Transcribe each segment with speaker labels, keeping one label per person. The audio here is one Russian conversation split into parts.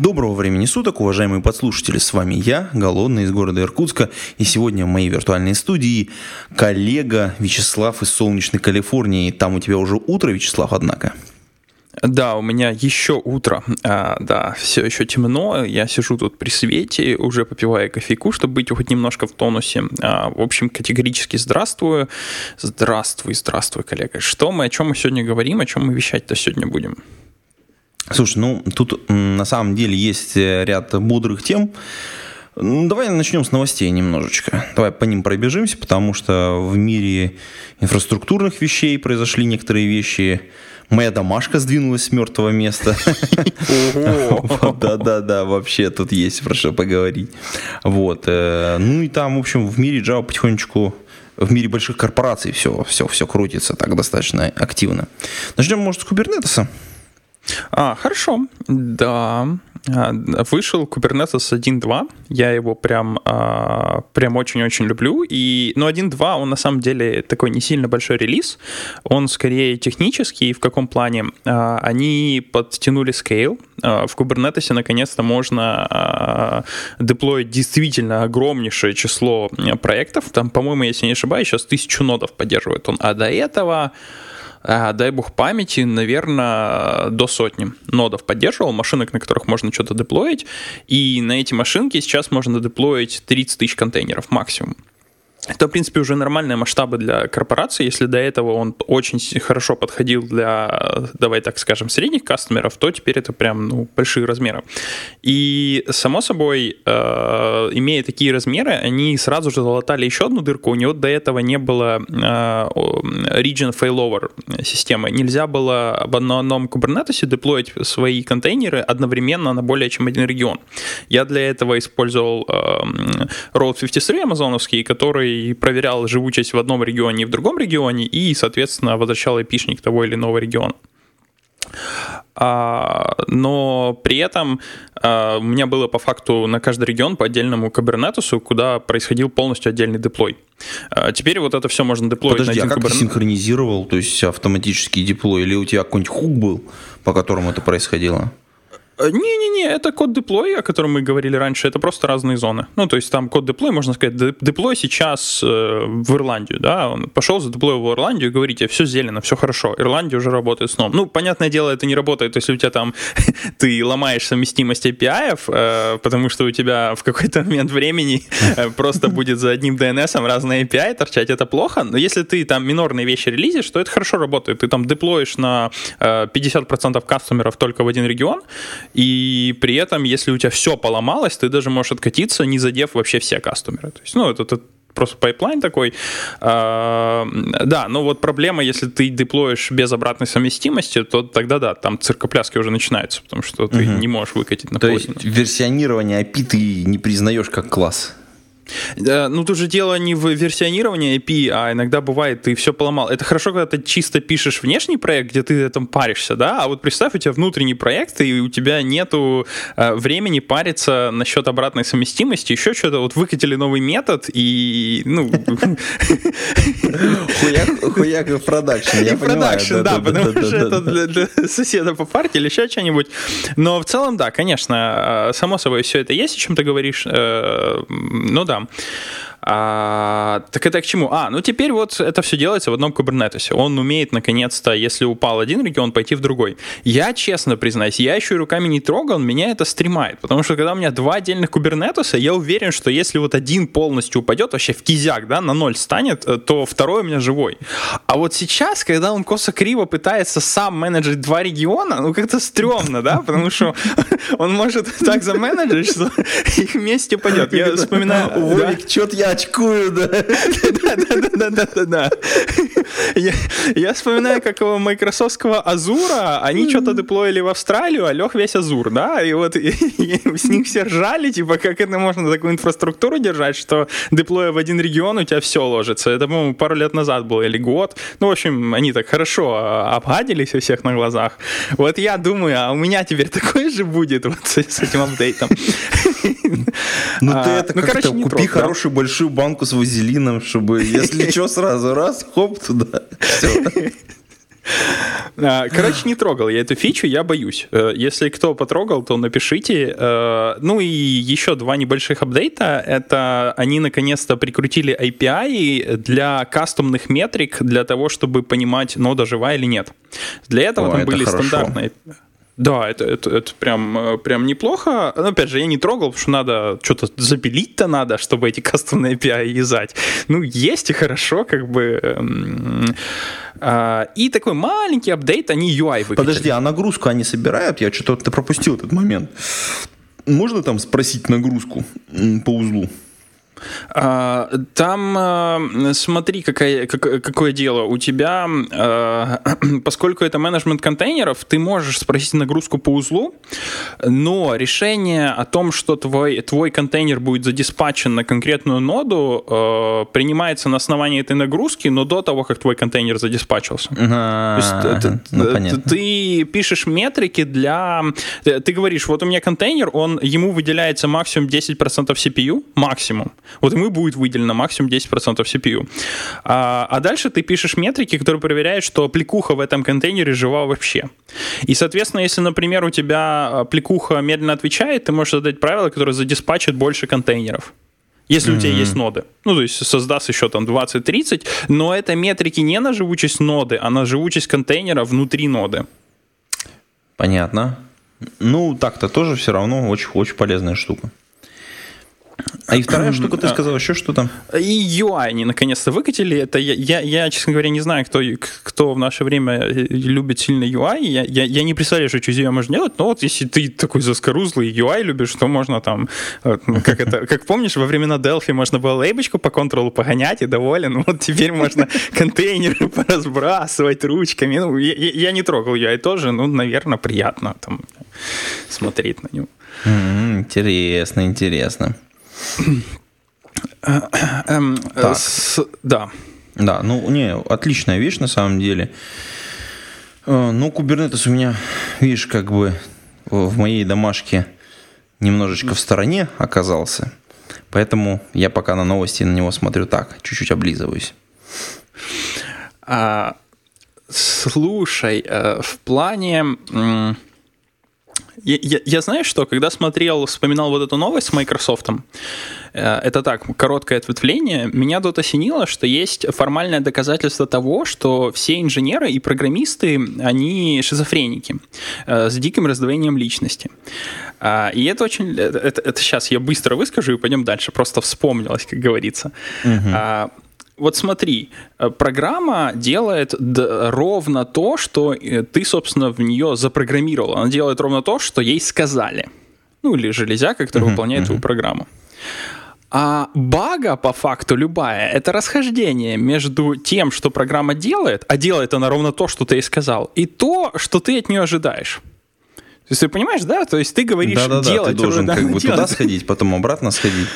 Speaker 1: Доброго времени суток, уважаемые подслушатели, с вами я, Голодный из города Иркутска, и сегодня в моей виртуальной студии коллега Вячеслав из солнечной Калифорнии. Там у тебя уже утро, Вячеслав, однако.
Speaker 2: Да, у меня еще утро, а, да, все еще темно, я сижу тут при свете, уже попиваю кофейку, чтобы быть хоть немножко в тонусе. А, в общем, категорически здравствую, здравствуй, здравствуй, коллега. Что мы, о чем мы сегодня говорим, о чем мы вещать-то сегодня будем?
Speaker 1: Слушай, ну тут на самом деле есть э, ряд бодрых тем. Ну, Давай начнем с новостей немножечко. Давай по ним пробежимся, потому что в мире инфраструктурных вещей произошли некоторые вещи. Моя домашка сдвинулась с мертвого места. Да-да-да, вообще тут есть про что поговорить. Вот. э, Ну и там, в общем, в мире Java потихонечку в мире больших корпораций все, все, все крутится так достаточно активно. Начнем, может, с Кубернетеса.
Speaker 2: А, хорошо, да. А, Вышел Kubernetes 1.2, я его прям, а, прям очень-очень люблю. И, ну, 1.2, он на самом деле такой не сильно большой релиз, он скорее технический, в каком плане? А, Они подтянули А, в Kubernetes наконец-то можно деплоить действительно огромнейшее число проектов, там, по-моему, если не ошибаюсь, сейчас тысячу нодов поддерживает он, а до этого дай бог памяти, наверное, до сотни нодов поддерживал, машинок, на которых можно что-то деплоить, и на эти машинки сейчас можно деплоить 30 тысяч контейнеров максимум. Это, в принципе, уже нормальные масштабы для корпорации. Если до этого он очень хорошо подходил для, давай так скажем, средних кастомеров, то теперь это прям ну, большие размеры. И, само собой, э, имея такие размеры, они сразу же залатали еще одну дырку. У него до этого не было э, region failover системы. Нельзя было в одном Kubernetes деплоить свои контейнеры одновременно на более чем один регион. Я для этого использовал эм, Road 53 амазоновский, который проверял живучесть в одном регионе и в другом регионе, и, соответственно, возвращал эпишник того или иного региона. А, но при этом а, у меня было по факту на каждый регион по отдельному кабернетусу, куда происходил полностью отдельный деплой. А, теперь вот это все можно деплоить
Speaker 1: Подожди,
Speaker 2: на
Speaker 1: а
Speaker 2: один
Speaker 1: как ты
Speaker 2: Kubernetes.
Speaker 1: синхронизировал, то есть автоматический деплой, или у тебя какой-нибудь хук был, по которому это происходило?
Speaker 2: Э, Не-не-не, это код деплой, о котором мы говорили раньше, это просто разные зоны. Ну, то есть там код деплой, можно сказать, де- деплой сейчас э, в Ирландию, да, он пошел, задеплоил в Ирландию, говорите, все зелено, все хорошо, Ирландия уже работает снова. Ну, понятное дело, это не работает, если у тебя там, ты ломаешь совместимость API, э, потому что у тебя в какой-то момент времени э, просто будет за одним DNS разные API торчать, это плохо, но если ты там минорные вещи релизишь, то это хорошо работает. Ты там деплоишь на э, 50% кастомеров только в один регион, и при этом, если у тебя все поломалось, ты даже можешь откатиться, не задев вообще все кастомеры. То есть, ну, это, это просто пайплайн такой. А, да, но вот проблема, если ты деплоишь без обратной совместимости, то тогда да, там цирк, пляски уже начинаются, потому что ты не можешь выкатить на
Speaker 1: То
Speaker 2: половину.
Speaker 1: есть версионирование API ты не признаешь как класс.
Speaker 2: Да, ну тут же дело не в версионировании API, а иногда бывает, ты все поломал. Это хорошо, когда ты чисто пишешь внешний проект, где ты там паришься, да, а вот представь, у тебя внутренний проект, и у тебя нету э, времени париться насчет обратной совместимости, еще что-то, вот выкатили новый метод, и, ну...
Speaker 1: Хуяк, в продакшн, я
Speaker 2: продакшн, да, потому что это для, для соседа по парте или еще что-нибудь. Но в целом, да, конечно, э, само собой, все это есть, о чем ты говоришь. э, Ну да. там. А, так это к чему? А, ну теперь вот это все делается в одном кубернетесе. Он умеет, наконец-то, если упал один регион, пойти в другой. Я, честно признаюсь, я еще и руками не трогал, меня это стремает. Потому что когда у меня два отдельных кубернетеса, я уверен, что если вот один полностью упадет, вообще в кизяк, да, на ноль станет, э, то второй у меня живой. А вот сейчас, когда он косо-криво пытается сам менеджить два региона, ну как-то стрёмно, да, потому что он может так заменеджить, что их вместе пойдет. Я вспоминаю...
Speaker 1: Вовик, чё-то я очкую, да.
Speaker 2: Да-да-да-да-да. Я, я вспоминаю, как у майкрософтского Азура они что-то деплоили в Австралию, а лег весь Азур, да, и вот с них все ржали, типа, как это можно такую инфраструктуру держать, что деплоя в один регион, у тебя все ложится. Это, по-моему, пару лет назад было, или год. Ну, в общем, они так хорошо а, обгадились у всех на глазах. Вот я думаю, а у меня теперь такое же будет вот с этим апдейтом.
Speaker 1: Ну ты это ну, как-то купи хорошую большую банку с вазелином, чтобы, если что, сразу раз, хоп, туда.
Speaker 2: А, короче, не трогал я эту фичу, я боюсь. Э, если кто потрогал, то напишите. Э, ну и еще два небольших апдейта. Это они наконец-то прикрутили API для кастомных метрик, для того, чтобы понимать, нода жива или нет. Для этого О, там это были хорошо. стандартные... Да, это, это, это прям, э, прям неплохо. Но, опять же, я не трогал, потому что надо что-то запилить-то надо, чтобы эти кастомные API юзать. Ну, есть и хорошо, как бы. Эм, а, и такой маленький апдейт, они UI выкатили.
Speaker 1: Подожди, а нагрузку они собирают? Я что-то пропустил этот момент. Можно там спросить нагрузку по узлу?
Speaker 2: А, там, а, смотри, какое, какое дело. У тебя, а, поскольку это менеджмент контейнеров, ты можешь спросить нагрузку по узлу, но решение о том, что твой, твой контейнер будет задиспатчен на конкретную ноду, принимается на основании этой нагрузки, но до того, как твой контейнер задиспатчился. Ну, ты пишешь метрики для... Ты говоришь, вот у меня контейнер, он, ему выделяется максимум 10% CPU, максимум. Вот ему будет выделено максимум 10% CPU. А, а дальше ты пишешь метрики, которые проверяют, что плекуха в этом контейнере жива вообще. И, соответственно, если, например, у тебя а, плекуха медленно отвечает, ты можешь задать правило, которое задиспачит больше контейнеров если mm-hmm. у тебя есть ноды. Ну, то есть создаст еще там 20-30, но это метрики не на живучесть ноды, а на живучесть контейнера внутри ноды.
Speaker 1: Понятно. Ну, так-то тоже все равно очень-очень полезная штука. А и вторая штука, ты сказал еще что-то?
Speaker 2: И UI они наконец-то выкатили. Это я, я, я, честно говоря, не знаю, кто, кто в наше время э, любит сильно UI. Я, я, я не представляю, что через UI можно делать, но вот если ты такой заскорузлый UI любишь, то можно там, ну, как это, как помнишь, во времена Delphi можно было лейбочку по контролу погонять и доволен. Вот теперь можно контейнеры поразбрасывать ручками. Ну, я, я не трогал UI тоже, ну, наверное, приятно там смотреть на него.
Speaker 1: Интересно, интересно.
Speaker 2: Так. да.
Speaker 1: Да, ну, не, отличная вещь на самом деле. Э, ну, Kubernetes у меня, видишь, как бы в моей домашке немножечко в стороне оказался. Поэтому я пока на новости на него смотрю так, чуть-чуть облизываюсь.
Speaker 2: А, слушай, э, в плане я, я, я знаю, что когда смотрел, вспоминал вот эту новость с Microsoft, э, это так, короткое ответвление, меня тут осенило, что есть формальное доказательство того, что все инженеры и программисты, они шизофреники э, с диким раздвоением личности. А, и это очень... Это, это, это сейчас я быстро выскажу и пойдем дальше. Просто вспомнилось, как говорится. Угу вот смотри, э, программа делает ровно то, что э, ты, собственно, в нее запрограммировал. Она делает ровно то, что ей сказали. Ну, или железяка, которая uh-huh, выполняет uh-huh. твою программу. А бага, по факту, любая, это расхождение между тем, что программа делает, а делает она ровно то, что ты ей сказал, и то, что ты от нее ожидаешь. То есть ты понимаешь, да? То есть ты говоришь
Speaker 1: Да-да-да, делать... ты должен как бы туда сходить, потом обратно сходить.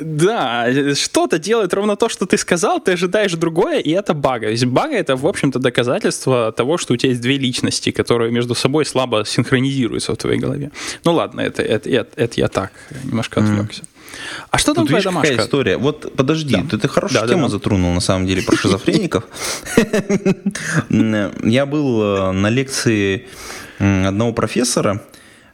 Speaker 2: Да, что-то делает ровно то, что ты сказал, ты ожидаешь другое, и это бага. То есть бага — это, в общем-то, доказательство того, что у тебя есть две личности, которые между собой слабо синхронизируются в твоей голове. Ну ладно, это, это, это, это я так немножко отвлекся. А что там Тут твоя домашка?
Speaker 1: какая история. Вот подожди, да. ты, ты хорошую да, тему да, да. затронул на самом деле про шизофреников. Я был э, на лекции одного профессора,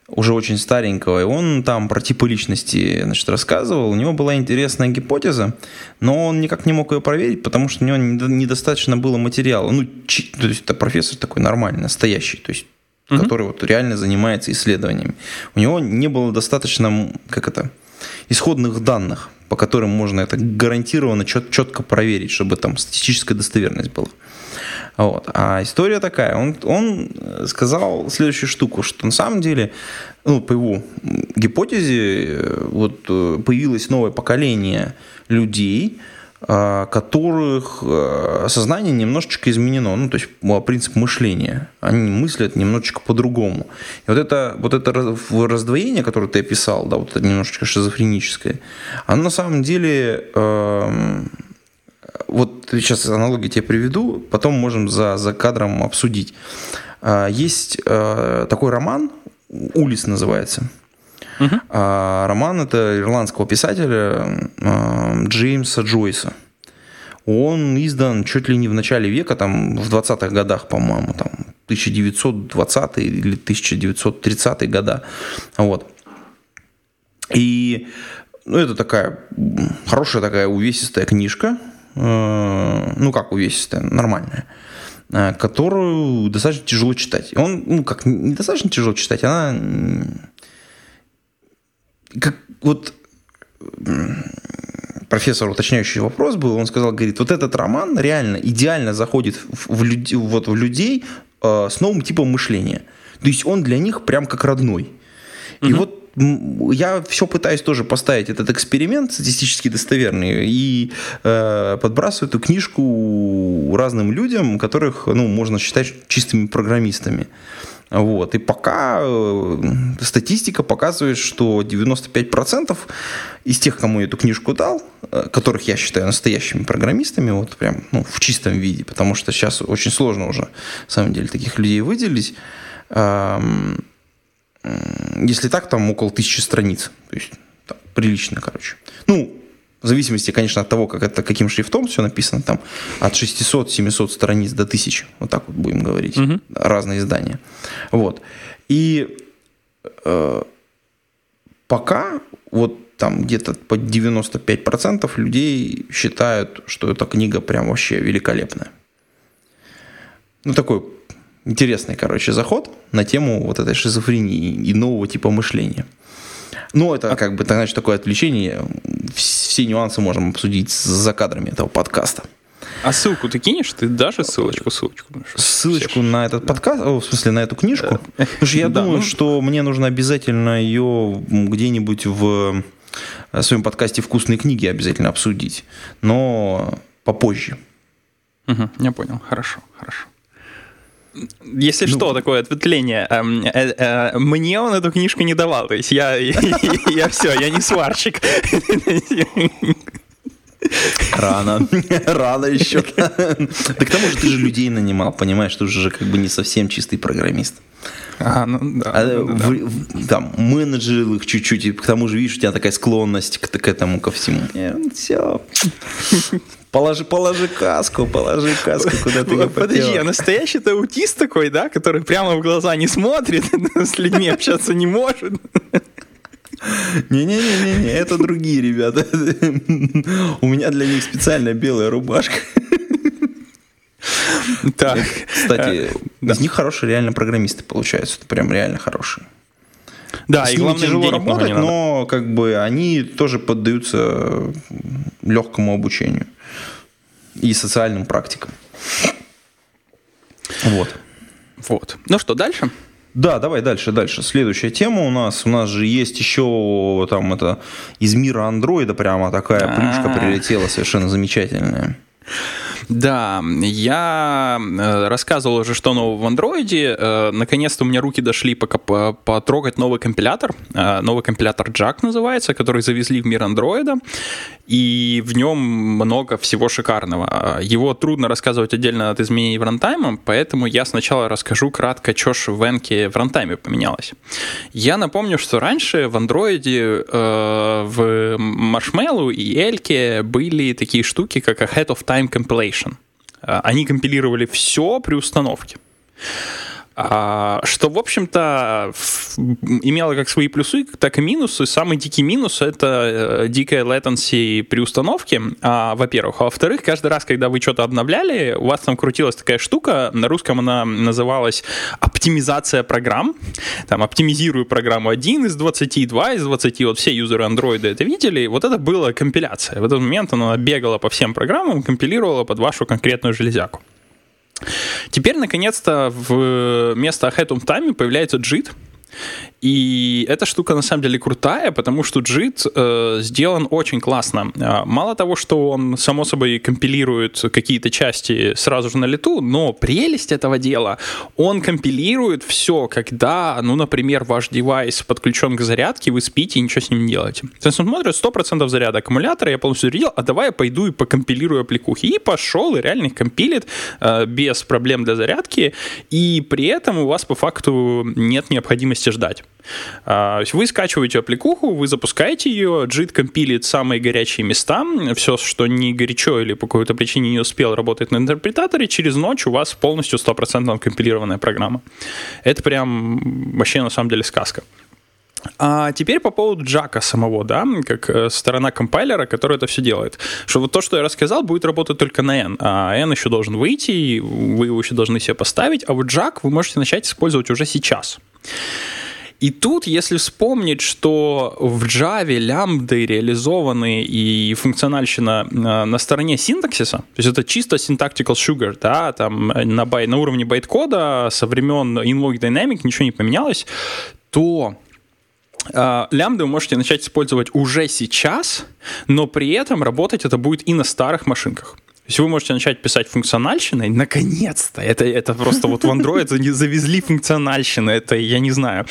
Speaker 1: уже очень старенького, и он там про типы личности значит, рассказывал. У него была интересная гипотеза, но он никак не мог ее проверить, потому что у него недостаточно было материала. Ну, то есть это профессор такой нормальный, настоящий, то есть угу. который вот реально занимается исследованиями. У него не было достаточно, как это, исходных данных, по которым можно это гарантированно чет, четко проверить, чтобы там статистическая достоверность была. Вот. А история такая. Он, он сказал следующую штуку, что на самом деле, ну, по его гипотезе, вот э, появилось новое поколение людей, которых а, сознание немножечко изменено, ну, то есть принцип мышления. Они мыслят немножечко по-другому. И вот это, вот это раздвоение, которое ты описал, да, вот это немножечко шизофреническое, оно на самом деле, э, вот сейчас аналогию тебе приведу, потом можем за, за кадром обсудить. Есть э, такой роман, «Улис» называется – Угу. А, роман это ирландского писателя а, Джеймса Джойса. Он издан чуть ли не в начале века, там в 20-х годах, по-моему, там 1920 или 1930 года. Вот. И ну, это такая хорошая такая увесистая книжка, э, ну как увесистая, нормальная, э, которую достаточно тяжело читать. Он, ну как, не достаточно тяжело читать, она как вот профессор уточняющий вопрос был, он сказал, говорит, вот этот роман реально идеально заходит в, в, люди, вот, в людей э, с новым типом мышления. То есть он для них прям как родной. И угу. вот я все пытаюсь тоже поставить этот эксперимент статистически достоверный и э, подбрасываю эту книжку разным людям, которых ну, можно считать чистыми программистами. Вот. И пока э, статистика показывает, что 95% из тех, кому я эту книжку дал, э, которых я считаю настоящими программистами, вот прям ну, в чистом виде, потому что сейчас очень сложно уже, на самом деле, таких людей выделить. Если так, там около тысячи страниц. То есть там, прилично, короче. Ну, в зависимости, конечно, от того, как это, каким шрифтом все написано, там от 600-700 страниц до 1000, вот так вот будем говорить, угу. разные издания. Вот. И э, пока вот там где-то под 95% людей считают, что эта книга прям вообще великолепная. Ну, такой интересный, короче, заход на тему вот этой шизофрении и нового типа мышления. Ну, это а... как бы, значит, такое отвлечение. Все нюансы можем обсудить за кадрами этого подкаста.
Speaker 2: А ссылку ты кинешь? Ты даже ссылочку? Ссылочку,
Speaker 1: ссылочку на этот да. подкаст, о, в смысле, на эту книжку? Потому что я да, думаю, ну... что мне нужно обязательно ее где-нибудь в э, своем подкасте «Вкусные книги» обязательно обсудить. Но попозже.
Speaker 2: Угу, я понял. Хорошо, хорошо. Если ну, что, такое ответвление. Эм, э, э, мне он эту книжку не давал. То есть я, я все, я не сварщик.
Speaker 1: Рано. Рано еще. Да к тому же ты же людей нанимал, понимаешь, ты уже как бы не совсем чистый программист.
Speaker 2: А, ну да. А, ну,
Speaker 1: в, да. В, там, менеджерил их чуть-чуть, и к тому же, видишь, у тебя такая склонность к, к этому, ко всему. Все. Положи, положи каску, положи каску, куда ты ее
Speaker 2: Подожди, а настоящий-то аутист такой, да, который прямо в глаза не смотрит, с людьми общаться не может.
Speaker 1: Не-не-не-не, это другие ребята. У меня для них специальная белая рубашка. Так. Кстати, э, из них хорошие реально программисты получаются. Это прям реально хорошие. Да, С и главное, тяжело работать, но как бы они тоже поддаются легкому обучению и социальным практикам. Вот.
Speaker 2: Вот. Ну что, дальше?
Speaker 1: Да, давай дальше, дальше. Следующая тема у нас. У нас же есть еще там это из мира андроида прямо такая плюшка прилетела совершенно замечательная.
Speaker 2: Да, я э, рассказывал уже, что нового в андроиде. Э, наконец-то у меня руки дошли пока потрогать новый компилятор. Э, новый компилятор Jack называется, который завезли в мир андроида. И в нем много всего шикарного. Его трудно рассказывать отдельно от изменений в рантайме, поэтому я сначала расскажу кратко, что ж в Энке в рантайме поменялось. Я напомню, что раньше в андроиде в Marshmallow и Эльке были такие штуки, как Ahead of Time Compilation Compilation. А, они компилировали все при установке. А, что, в общем-то, имело как свои плюсы, так и минусы. Самый дикий минус — это э, дикая latency при установке, а, во-первых. А во-вторых, каждый раз, когда вы что-то обновляли, у вас там крутилась такая штука, на русском она называлась оптимизация программ. Там, оптимизирую программу 1 из 20, 2 из 20, вот все юзеры андроида это видели, вот это была компиляция. В этот момент она бегала по всем программам, компилировала под вашу конкретную железяку. Теперь, наконец-то, вместо Ahead of Time появляется JIT, И эта штука на самом деле крутая, потому что JIT э, сделан очень классно. А, мало того, что он, само собой, компилирует какие-то части сразу же на лету, но прелесть этого дела, он компилирует все, когда, ну, например, ваш девайс подключен к зарядке, вы спите и ничего с ним не делаете. То есть он смотрит 100% заряда аккумулятора, я полностью зарядил, а давай я пойду и покомпилирую аппликухи. И пошел, и реально их компилит э, без проблем для зарядки, и при этом у вас по факту нет необходимости ждать. А, вы скачиваете аппликуху, вы запускаете ее, JIT компилит самые горячие места, все, что не горячо или по какой-то причине не успел работать на интерпретаторе, через ночь у вас полностью 100% компилированная программа. Это прям вообще на самом деле сказка. А теперь по поводу Джака самого, да, как э, сторона компайлера, который это все делает. Что вот то, что я рассказал, будет работать только на N, а N еще должен выйти, вы его еще должны себе поставить, а вот Jack вы можете начать использовать уже сейчас. И тут, если вспомнить, что в Java лямбды реализованы и функциональщина э, на стороне синтаксиса, то есть это чисто syntactical sugar, да, там на, бай, на уровне байткода со времен InLog Dynamic ничего не поменялось, то э, лямбды вы можете начать использовать уже сейчас, но при этом работать это будет и на старых машинках. То есть вы можете начать писать функциональщиной, наконец-то. Это, это просто вот в Android завезли функциональщину, это я не знаю.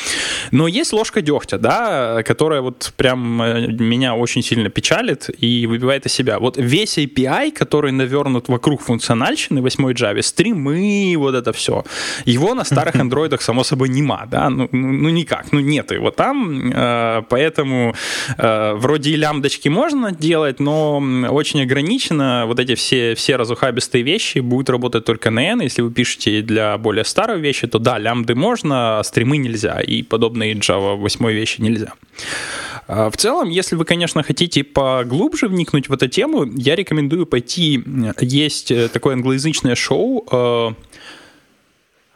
Speaker 2: Но есть ложка дегтя, да, которая вот прям э, меня очень сильно печалит и выбивает из себя. Вот весь API, который навернут вокруг функциональщины 8 Java, стримы, вот это все, его на старых андроидах, само собой, нема, да, ну, ну, ну никак, ну нет его там, э, поэтому э, вроде и лямбдочки можно делать, но очень ограничено вот эти все все разухабистые вещи будут работать только на N. Если вы пишете для более старой вещи, то да, лямбды можно, а стримы нельзя, и подобные Java 8 вещи нельзя. А, в целом, если вы, конечно, хотите поглубже вникнуть в эту тему, я рекомендую пойти. Есть э, такое англоязычное шоу э,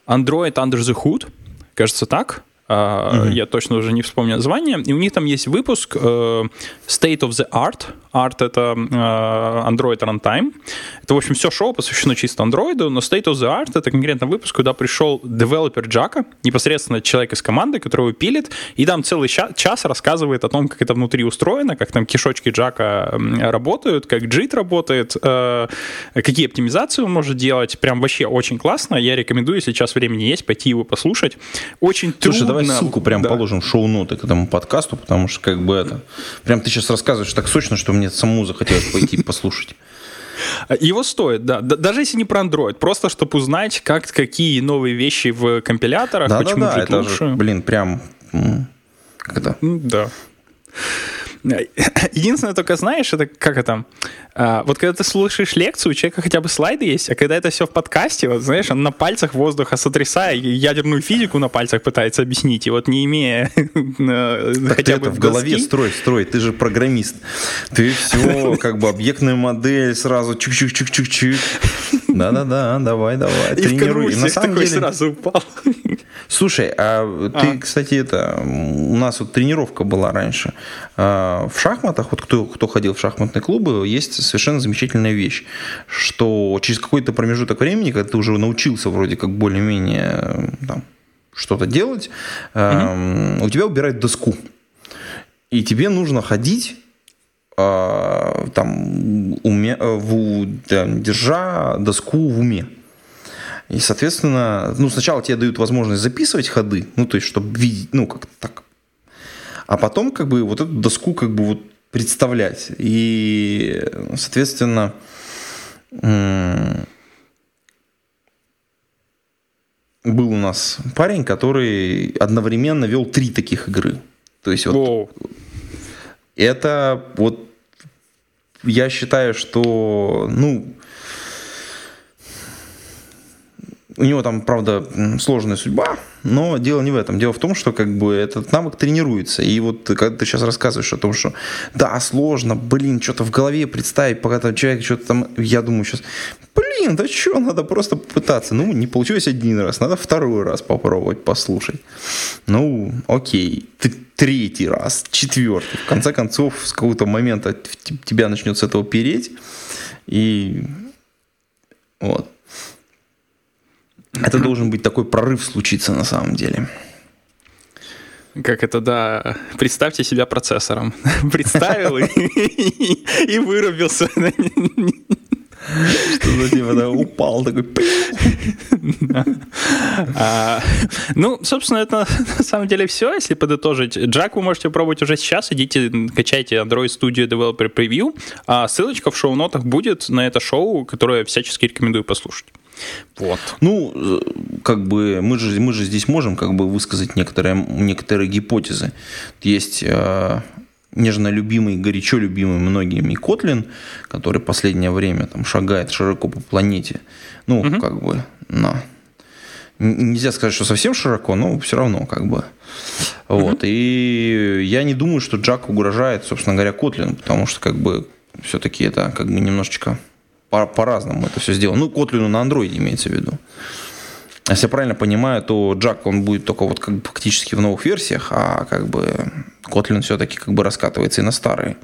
Speaker 2: Android Under the Hood, кажется так. Uh-huh. Я точно уже не вспомню название. И у них там есть выпуск uh, State of the Art. Art — это uh, Android Runtime. Это, в общем, все шоу посвящено чисто Android, но State of the Art — это конкретно выпуск, куда пришел девелопер Джака, непосредственно человек из команды, который пилит, и там целый час, час рассказывает о том, как это внутри устроено, как там кишочки Джака работают, как JIT работает, uh, какие оптимизации он может делать. Прям вообще очень классно. Я рекомендую, если сейчас времени есть, пойти его послушать. Очень
Speaker 1: Слушай,
Speaker 2: трудно
Speaker 1: давай ссылку прям да. положим в шоу-ноты к этому подкасту, потому что как бы это... Прям ты сейчас рассказываешь так сочно, что мне самому захотелось пойти послушать.
Speaker 2: Его стоит, да. Даже если не про Android, просто чтобы узнать, как, какие новые вещи в компиляторах,
Speaker 1: да, почему да, да, это лучше. Же, блин, прям... Как это?
Speaker 2: Да. Единственное, только знаешь, это как это... А, вот когда ты слушаешь лекцию, у человека хотя бы слайды есть, а когда это все в подкасте, вот знаешь, он на пальцах воздуха сотрясая, ядерную физику на пальцах пытается объяснить, и вот не имея
Speaker 1: так хотя бы это в голове строй, строй, ты же программист. Ты все, как бы объектная модель сразу чук-чук-чук-чук-чук. Да-да-да, давай, давай, тренируй.
Speaker 2: на самом деле сразу упал.
Speaker 1: Слушай, а ты, а. кстати, это у нас вот тренировка была раньше. А, в шахматах, вот кто, кто ходил в шахматные клубы, есть совершенно замечательная вещь, что через какой-то промежуток времени, когда ты уже научился вроде как более-менее там, что-то делать, угу. у тебя убирают доску. И тебе нужно ходить там, уме, в, да, держа доску в уме. И, соответственно, ну, сначала тебе дают возможность записывать ходы, ну, то есть, чтобы видеть, ну, как так. А потом, как бы, вот эту доску, как бы, вот представлять. И, соответственно, был у нас парень, который одновременно вел три таких игры. То есть, вот, Воу. это вот я считаю, что, ну, у него там, правда, сложная судьба, но дело не в этом. Дело в том, что как бы этот навык тренируется. И вот когда ты сейчас рассказываешь о том, что да, сложно, блин, что-то в голове представить, пока там человек что-то там, я думаю сейчас, блин, да что, надо просто попытаться. Ну, не получилось один раз, надо второй раз попробовать послушать. Ну, окей, третий раз, четвертый. В конце концов, с какого-то момента тебя начнет с этого переть. И вот. Это должен быть такой прорыв случиться на самом деле.
Speaker 2: Как это, да, представьте себя процессором. Представил и вырубился.
Speaker 1: Что за типа, да, упал такой.
Speaker 2: А, ну, собственно, это на самом деле все, если подытожить. Джак вы можете пробовать уже сейчас. Идите, качайте Android Studio Developer Preview. А ссылочка в шоу-нотах будет на это шоу, которое всячески рекомендую послушать.
Speaker 1: Вот. Ну, как бы мы же, мы же здесь можем как бы высказать некоторые, некоторые гипотезы. Есть э, нежно любимый, горячо любимый многими Котлин, который последнее время там шагает широко по планете. Ну, угу. как бы, на. Нельзя сказать, что совсем широко, но все равно как бы. Вот. И я не думаю, что Джак угрожает, собственно говоря, Котлин, потому что как бы все-таки это как бы немножечко по- по-разному это все сделано. Ну, Котлину на андроиде имеется в виду. Если я правильно понимаю, то Джак, он будет только вот как бы фактически в новых версиях, а как бы Kotlin все-таки как бы раскатывается и на старые.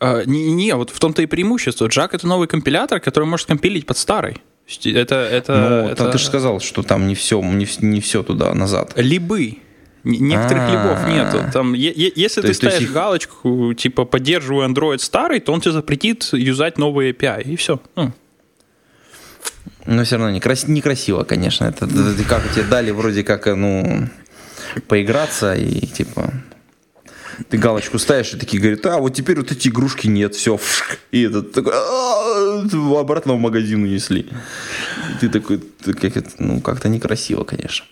Speaker 2: А, не, не, вот в том-то и преимущество. Джак это новый компилятор, который может компилить под старый. Это, это,
Speaker 1: ну,
Speaker 2: это...
Speaker 1: ты же сказал, что там не все, не, не все туда назад.
Speaker 2: Либы. Некоторых А-а-а. либов нету. Там, если ты ставишь есть... галочку, типа, поддерживаю Android старый, то он тебе запретит юзать новые API, и все. Ну.
Speaker 1: Но все равно некрас... некрасиво, конечно. Это, как тебе дали вроде как, ну, поиграться и типа ты галочку ставишь и такие говорят, а вот теперь вот эти игрушки нет, все, и этот такой, обратно в магазин унесли. Ты такой, как это, ну как-то некрасиво, конечно.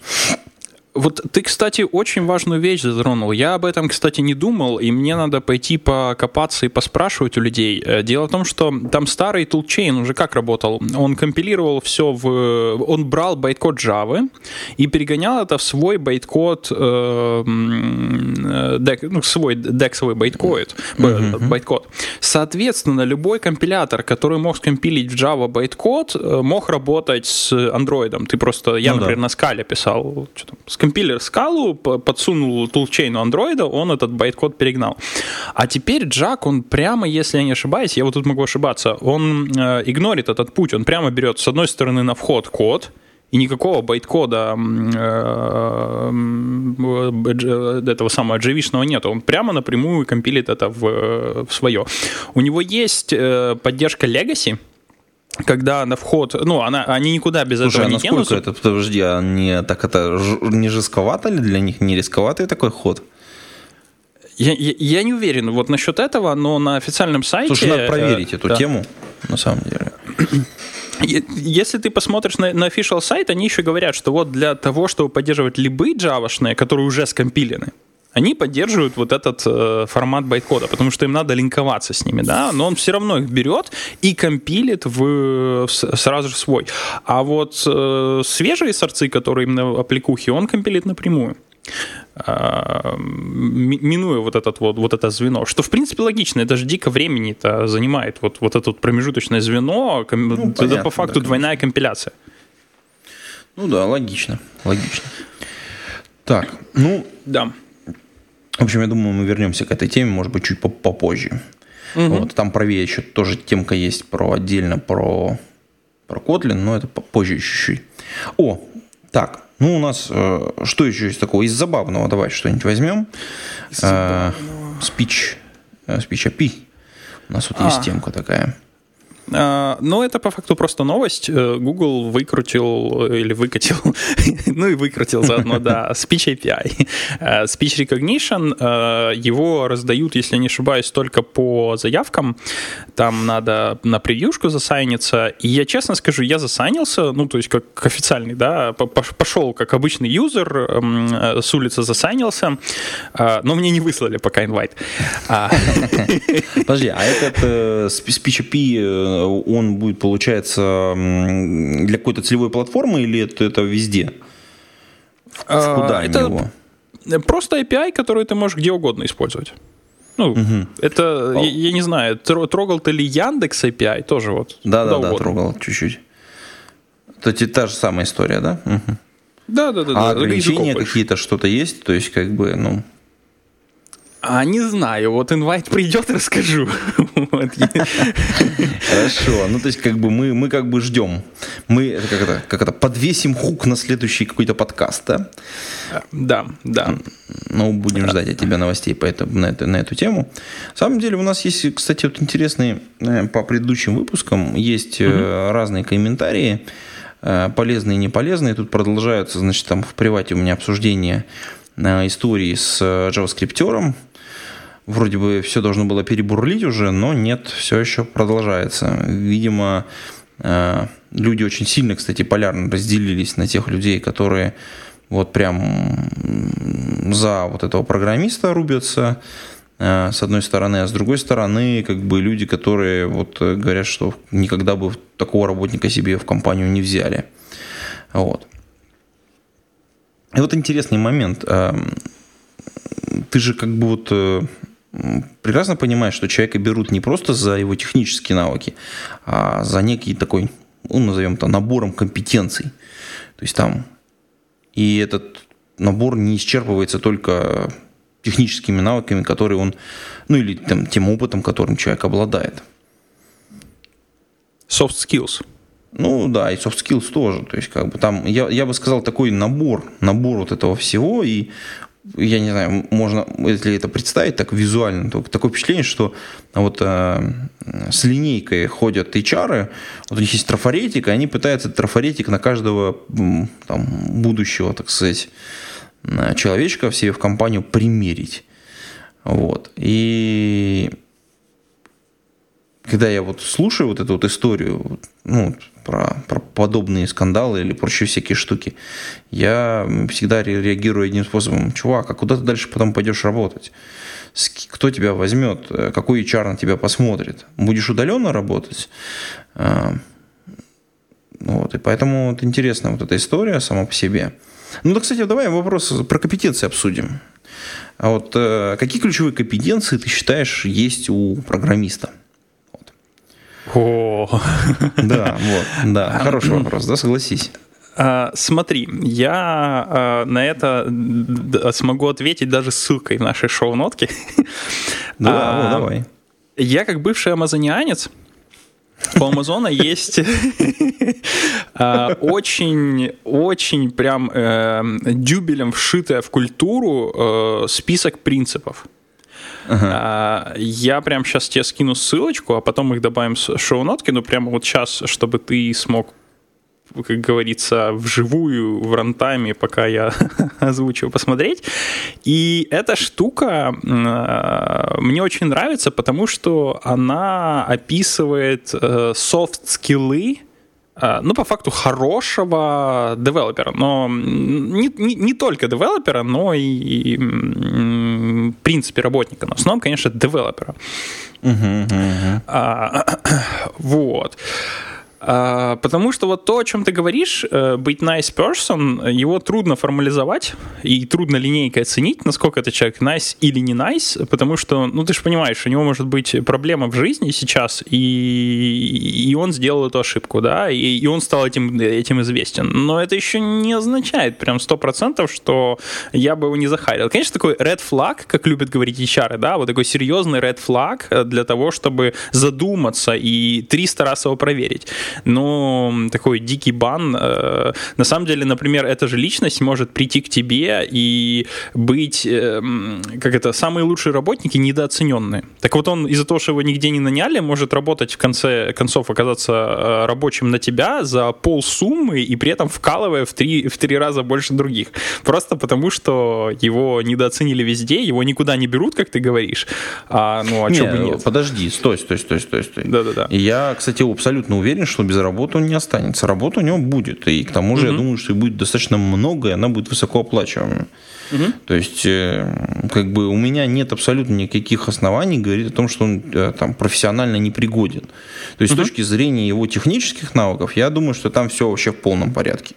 Speaker 2: Вот ты, кстати, очень важную вещь затронул. Я об этом, кстати, не думал, и мне надо пойти покопаться и поспрашивать у людей. Э, дело в том, что там старый toolchain уже как работал. Он компилировал все в... Он брал байткод Java и перегонял это в свой байткод, э, дек, ну, свой дексовый байткод. Mm-hmm. байткод. Соответственно, любой компилятор, который мог скомпилить в Java байткод, э, мог работать с Android. Ты просто... Я, ну, например, да. на Scala писал что там, компилер Scala, подсунул тулчейну Android'а, он этот байткод перегнал. А теперь Джак, он прямо, если я не ошибаюсь, я вот тут могу ошибаться, он э, игнорит этот путь, он прямо берет с одной стороны на вход код, и никакого байткода э, э, этого самого JV-шного нет. Он прямо напрямую компилит это в, в свое. У него есть э, поддержка Legacy, когда на вход, ну, она, они никуда без Слушай, этого а не
Speaker 1: насколько это, подожди, а не, так это не жестковато ли для них, не рисковатый такой ход?
Speaker 2: Я, я, я не уверен вот насчет этого, но на официальном сайте...
Speaker 1: Слушай, надо проверить э, эту да. тему, на самом деле.
Speaker 2: Если ты посмотришь на, на official сайт, они еще говорят, что вот для того, чтобы поддерживать любые джавашные, которые уже скомпилены, они поддерживают вот этот э, формат байткода, потому что им надо линковаться с ними, да, но он все равно их берет и компилит в, в сразу же свой. А вот э, свежие сорцы, которые именно аппликухи, он компилит напрямую а, минуя вот, этот вот, вот это звено, что в принципе логично, это же дико времени-то занимает, вот, вот это вот промежуточное звено, ну, это понятно, по факту да, двойная компиляция.
Speaker 1: Ну да, логично, логично. Так, ну...
Speaker 2: Да.
Speaker 1: В общем, я думаю, мы вернемся к этой теме, может быть, чуть попозже. Угу. Вот, там правее еще тоже темка есть про отдельно про, про Kotlin, но это попозже чуть-чуть. О, так, ну у нас э, что еще есть такого? Из забавного давай что-нибудь возьмем. Э, спич, э, спич API. У нас вот а. есть темка такая.
Speaker 2: А, но это по факту просто новость. Э, Google выкрутил э, или выкатил, ну и выкрутил заодно, да, Speech API. Э, Speech Recognition, его раздают, если не ошибаюсь, только по заявкам. Там надо на превьюшку засайниться. И я честно скажу, я засайнился, ну то есть как официальный, да, пошел как обычный юзер, эм, с улицы засайнился, но мне не выслали пока инвайт. А.
Speaker 1: Подожди, а этот Speech API он будет, получается, для какой-то целевой платформы или это, это везде?
Speaker 2: А, Куда это его? Просто API, который ты можешь где угодно использовать. Ну, угу. это, я, я не знаю, трогал ты ли Яндекс API тоже вот?
Speaker 1: Да-да-да, трогал чуть-чуть. Это та же самая история, да? Угу.
Speaker 2: Да, да, да.
Speaker 1: А ограничения какие-то что-то есть? То есть, как бы, ну.
Speaker 2: А не знаю, вот инвайт придет, расскажу.
Speaker 1: Хорошо, ну то есть как бы мы, мы как бы ждем. Мы как это, как это, подвесим хук на следующий какой-то подкаст, да?
Speaker 2: Да, да.
Speaker 1: Ну, будем ждать от тебя новостей по этому, на, эту, на эту тему. На самом деле у нас есть, кстати, вот интересные э, по предыдущим выпускам, есть угу. разные комментарии, э, полезные и неполезные. Тут продолжаются, значит, там в привате у меня обсуждение истории с JavaScript. Вроде бы все должно было перебурлить уже, но нет, все еще продолжается. Видимо, люди очень сильно, кстати, полярно разделились на тех людей, которые вот прям за вот этого программиста рубятся, э, с одной стороны, а с другой стороны, как бы люди, которые вот говорят, что никогда бы такого работника себе в компанию не взяли. Вот. И вот интересный момент. Э, ты же как бы вот э, прекрасно понимаешь, что человека берут не просто за его технические навыки, а за некий такой, ну, назовем это, набором компетенций. То есть там и этот набор не исчерпывается только техническими навыками, которые он, ну или там, тем опытом, которым человек обладает.
Speaker 2: Soft skills.
Speaker 1: Ну да, и soft skills тоже. То есть, как бы там, я, я бы сказал, такой набор, набор вот этого всего, и я не знаю, можно, если это представить так визуально, то такое впечатление, что вот э, с линейкой ходят HR, вот у них есть трафаретик, и они пытаются трафаретик на каждого там, будущего, так сказать, человечка в себе в компанию примерить. Вот. И когда я вот слушаю вот эту вот историю, ну, про, про подобные скандалы или прочие всякие штуки, я всегда реагирую одним способом. Чувак, а куда ты дальше потом пойдешь работать? Кто тебя возьмет? Какой HR на тебя посмотрит? Будешь удаленно работать? А, вот, и поэтому вот интересна вот эта история сама по себе. Ну да, кстати, давай вопрос про компетенции обсудим. А вот э, какие ключевые компетенции ты считаешь есть у программиста?
Speaker 2: О.
Speaker 1: Да, вот, да, хороший вопрос, да, согласись.
Speaker 2: А, смотри, я а, на это смогу ответить даже ссылкой в нашей шоу-нотке.
Speaker 1: Да, а, давай.
Speaker 2: Я как бывший амазонианец, у Амазона есть очень, очень прям э, дюбелем вшитая в культуру э, список принципов. Ага. Я прям сейчас тебе скину ссылочку, а потом их добавим в шоу-нотки, но прямо вот сейчас, чтобы ты смог как говорится, вживую, в рантайме, пока я озвучиваю, посмотреть. И эта штука э, мне очень нравится, потому что она описывает э, софт-скиллы, э, ну, по факту, хорошего девелопера. Но не, не, не только девелопера, но и, и принципе работника. Но в основном, конечно, девелопера. Uh-huh, uh-huh. А, вот. А, потому что вот то, о чем ты говоришь, э, быть nice person, его трудно формализовать и трудно линейкой оценить, насколько это человек nice или не nice, потому что, ну ты же понимаешь, у него может быть проблема в жизни сейчас, и, и он сделал эту ошибку, да, и, и он стал этим, этим известен. Но это еще не означает прям сто процентов, что я бы его не захарил. Конечно, такой red flag, как любят говорить HR, да, вот такой серьезный red flag для того, чтобы задуматься и 300 раз его проверить но такой дикий бан. Э, на самом деле, например, эта же личность может прийти к тебе и быть, э, как это, самые лучшие работники недооцененные. Так вот он из-за того, что его нигде не наняли, может работать в конце концов оказаться э, рабочим на тебя за пол суммы и при этом вкалывая в три, в три раза больше других. Просто потому, что его недооценили везде, его никуда не берут, как ты говоришь. А, ну, а не, бы нет?
Speaker 1: Подожди, стой, стой, стой, стой, стой.
Speaker 2: Да-да-да.
Speaker 1: Я, кстати, абсолютно уверен, что без работы он не останется. Работа у него будет. И к тому же, угу. я думаю, что и будет достаточно много, и она будет высокооплачиваемой. Угу. То есть, э, как бы у меня нет абсолютно никаких оснований говорить о том, что он э, там профессионально не пригоден. То есть, угу. с точки зрения его технических навыков, я думаю, что там все вообще в полном порядке.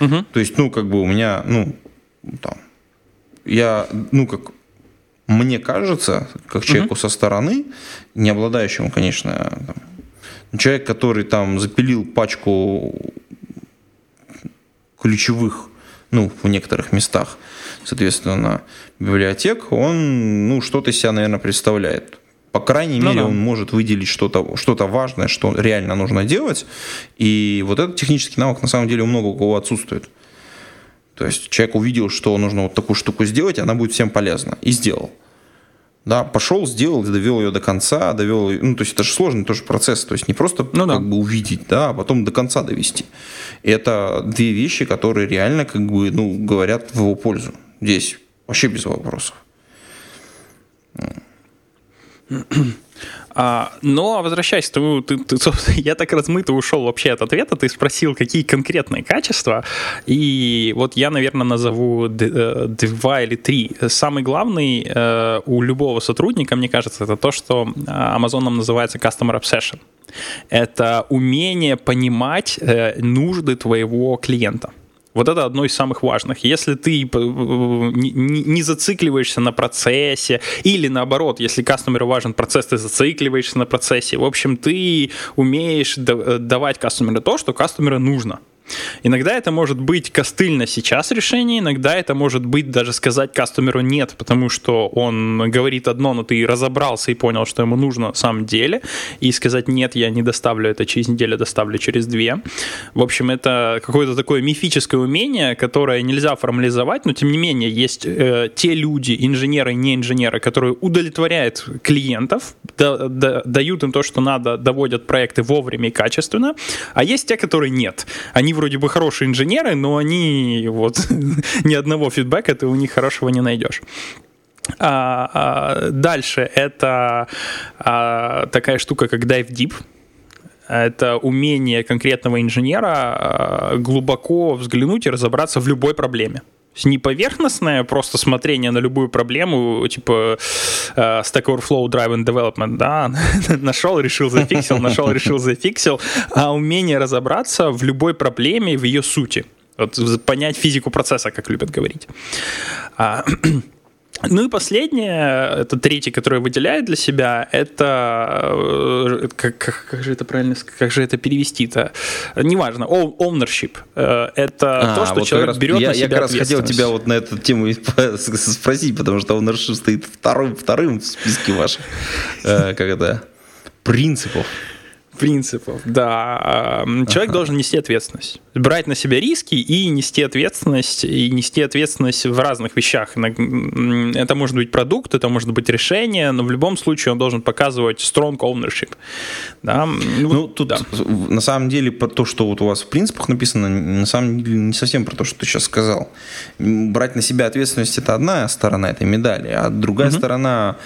Speaker 1: Угу. То есть, ну, как бы у меня, ну, там, я, ну, как мне кажется, как человеку угу. со стороны, не обладающему, конечно, там, Человек, который там запилил пачку ключевых, ну, в некоторых местах, соответственно, библиотек, он, ну, что-то из себя, наверное, представляет. По крайней ну, мере, да. он может выделить что-то что важное, что реально нужно делать. И вот этот технический навык, на самом деле, у много у кого отсутствует. То есть человек увидел, что нужно вот такую штуку сделать, и она будет всем полезна. И сделал. Да, пошел, сделал, довел ее до конца, довел, ну, то есть это же сложный тоже процесс, то есть не просто ну, как да. бы увидеть, да, а потом до конца довести. Это две вещи, которые реально как бы, ну, говорят в его пользу. Здесь вообще без вопросов.
Speaker 2: А, но а возвращаясь, ты, ты, ты, я так размыто ушел вообще от ответа, ты спросил, какие конкретные качества, и вот я, наверное, назову э, два или три. Самый главный э, у любого сотрудника, мне кажется, это то, что Amazon называется Customer Obsession. Это умение понимать э, нужды твоего клиента. Вот это одно из самых важных. Если ты э, не зацикливаешься на процессе, или наоборот, если кастомеру важен процесс, ты зацикливаешься на процессе, в общем, ты умеешь э, давать кастомеру то, что кастомеру нужно. Иногда это может быть костыльно сейчас решение, иногда это может быть даже сказать кастомеру нет, потому что он говорит одно, но ты разобрался и понял, что ему нужно на самом деле, и сказать нет, я не доставлю это через неделю, доставлю через две. В общем, это какое-то такое мифическое умение, которое нельзя формализовать, но тем не менее есть э, те люди, инженеры не инженеры, которые удовлетворяют клиентов, да, да, дают им то, что надо, доводят проекты вовремя и качественно, а есть те, которые нет. Они вроде бы хорошие инженеры, но они вот ни одного фидбэка ты у них хорошего не найдешь. А, а, дальше это а, такая штука, как Dive Deep. Это умение конкретного инженера а, глубоко взглянуть и разобраться в любой проблеме не поверхностное просто смотрение на любую проблему, типа uh, Stack Overflow Driven Development, да, нашел, решил, зафиксил, нашел, решил, зафиксил, а умение разобраться в любой проблеме, в ее сути. Вот, понять физику процесса, как любят говорить. Ну и последнее, это третий, который выделяет для себя, это э, как, как, как же это правильно, как же это перевести-то? Неважно, ownership. Э, это а, то, что вот человек раз, берет
Speaker 1: я,
Speaker 2: на себя
Speaker 1: Я как раз хотел тебя вот на эту тему спросить, потому что ownership стоит вторым, вторым в списке ваших, э, как это, принципов
Speaker 2: принципов, да. Человек должен нести ответственность. Брать на себя риски и нести ответственность, и нести ответственность в разных вещах. Это может быть продукт, это может быть решение, но в любом случае он должен показывать strong ownership. Да?
Speaker 1: Ну, ну тут да. на самом деле про то, что вот у вас в принципах написано, на самом деле не совсем про то, что ты сейчас сказал. Брать на себя ответственность это одна сторона этой медали, а другая угу. сторона,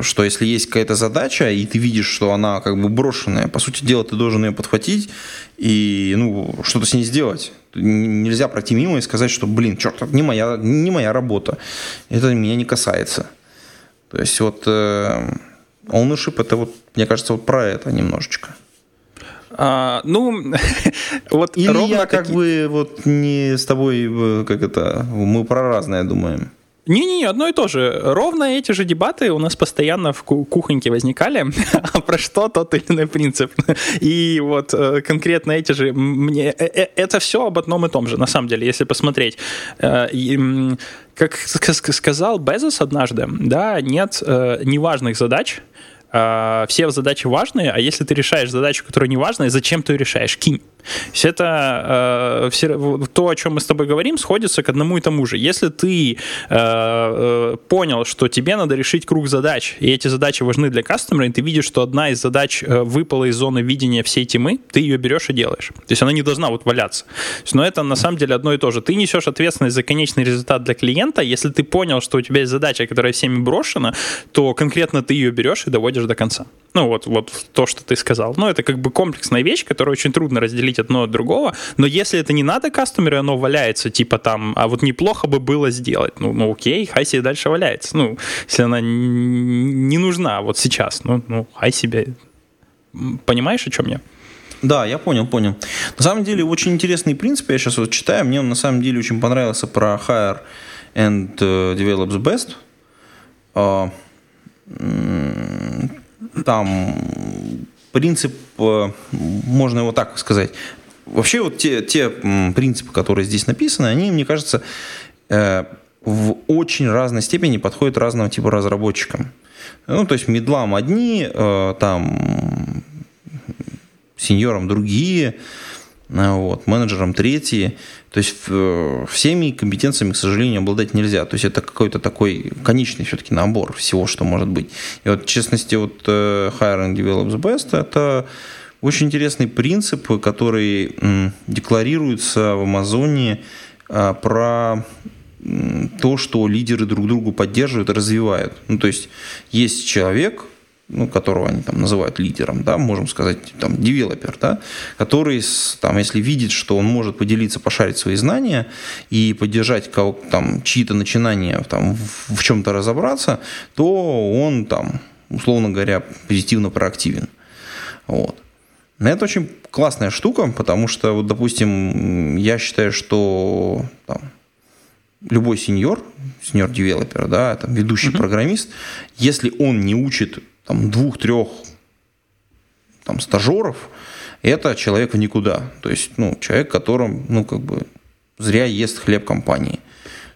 Speaker 1: что если есть какая-то задача, и ты видишь, что она как бы брошенная, по сути сути дела, ты должен ее подхватить и ну, что-то с ней сделать. Нельзя пройти мимо и сказать, что, блин, черт, это не моя, не моя работа. Это меня не касается. То есть вот э, ownership, это вот, мне кажется, вот про это немножечко.
Speaker 2: А, ну,
Speaker 1: вот Или ровно я как бы вот не с тобой, э, как это, мы про разное думаем.
Speaker 2: Не-не, одно и то же. Ровно эти же дебаты у нас постоянно в кухоньке возникали, про что тот или иной принцип. И вот э, конкретно эти же... Мне, э, э, это все об одном и том же, на самом деле, если посмотреть. Как сказал Безос однажды, да, нет неважных задач, все задачи важные, а если ты решаешь задачу, которая не важная, зачем ты ее решаешь? Кинь. То есть это э, все, то, о чем мы с тобой говорим, сходится к одному и тому же. Если ты э, э, понял, что тебе надо решить круг задач, и эти задачи важны для кастомера, и ты видишь, что одна из задач э, выпала из зоны видения всей темы, ты ее берешь и делаешь. То есть она не должна вот валяться. Есть, но это на самом деле одно и то же. Ты несешь ответственность за конечный результат для клиента. Если ты понял, что у тебя есть задача, которая всеми брошена, то конкретно ты ее берешь и доводишь до конца. Ну вот, вот то, что ты сказал. Ну это как бы комплексная вещь, которую очень трудно разделить одно от другого. Но если это не надо кастомеру, оно валяется, типа там, а вот неплохо бы было сделать. Ну, ну окей, хай себе дальше валяется. Ну, если она не нужна вот сейчас, ну, ну хай себе. Понимаешь, о чем я?
Speaker 1: Да, я понял, понял. На самом деле, очень интересный принцип, я сейчас вот читаю, мне он на самом деле очень понравился про Hire and э, Develops Best. А, там принцип, э, можно его так сказать, вообще вот те, те принципы, которые здесь написаны, они, мне кажется, э, в очень разной степени подходит разного типа разработчикам. Ну, то есть медлам одни, э, там сеньорам другие, вот, менеджерам третьи. То есть э, всеми компетенциями, к сожалению, обладать нельзя. То есть это какой-то такой конечный все-таки набор всего, что может быть. И вот, в частности, вот Hiring Develops Best – это очень интересный принцип, который декларируется в Амазоне про то, что лидеры друг другу поддерживают и развивают. Ну, то есть есть человек, ну, которого они там называют лидером, да, можем сказать, там, девелопер, да, который, там, если видит, что он может поделиться, пошарить свои знания и поддержать кого, там, чьи-то начинания там, в, в чем-то разобраться, то он, там, условно говоря, позитивно проактивен. Вот. Это очень классная штука, потому что, вот, допустим, я считаю, что там, любой сеньор, сеньор-девелопер, да, там, ведущий mm-hmm. программист, если он не учит там, двух-трех там, стажеров, это человек в никуда. То есть, ну, человек, которым, ну, как бы, зря ест хлеб компании.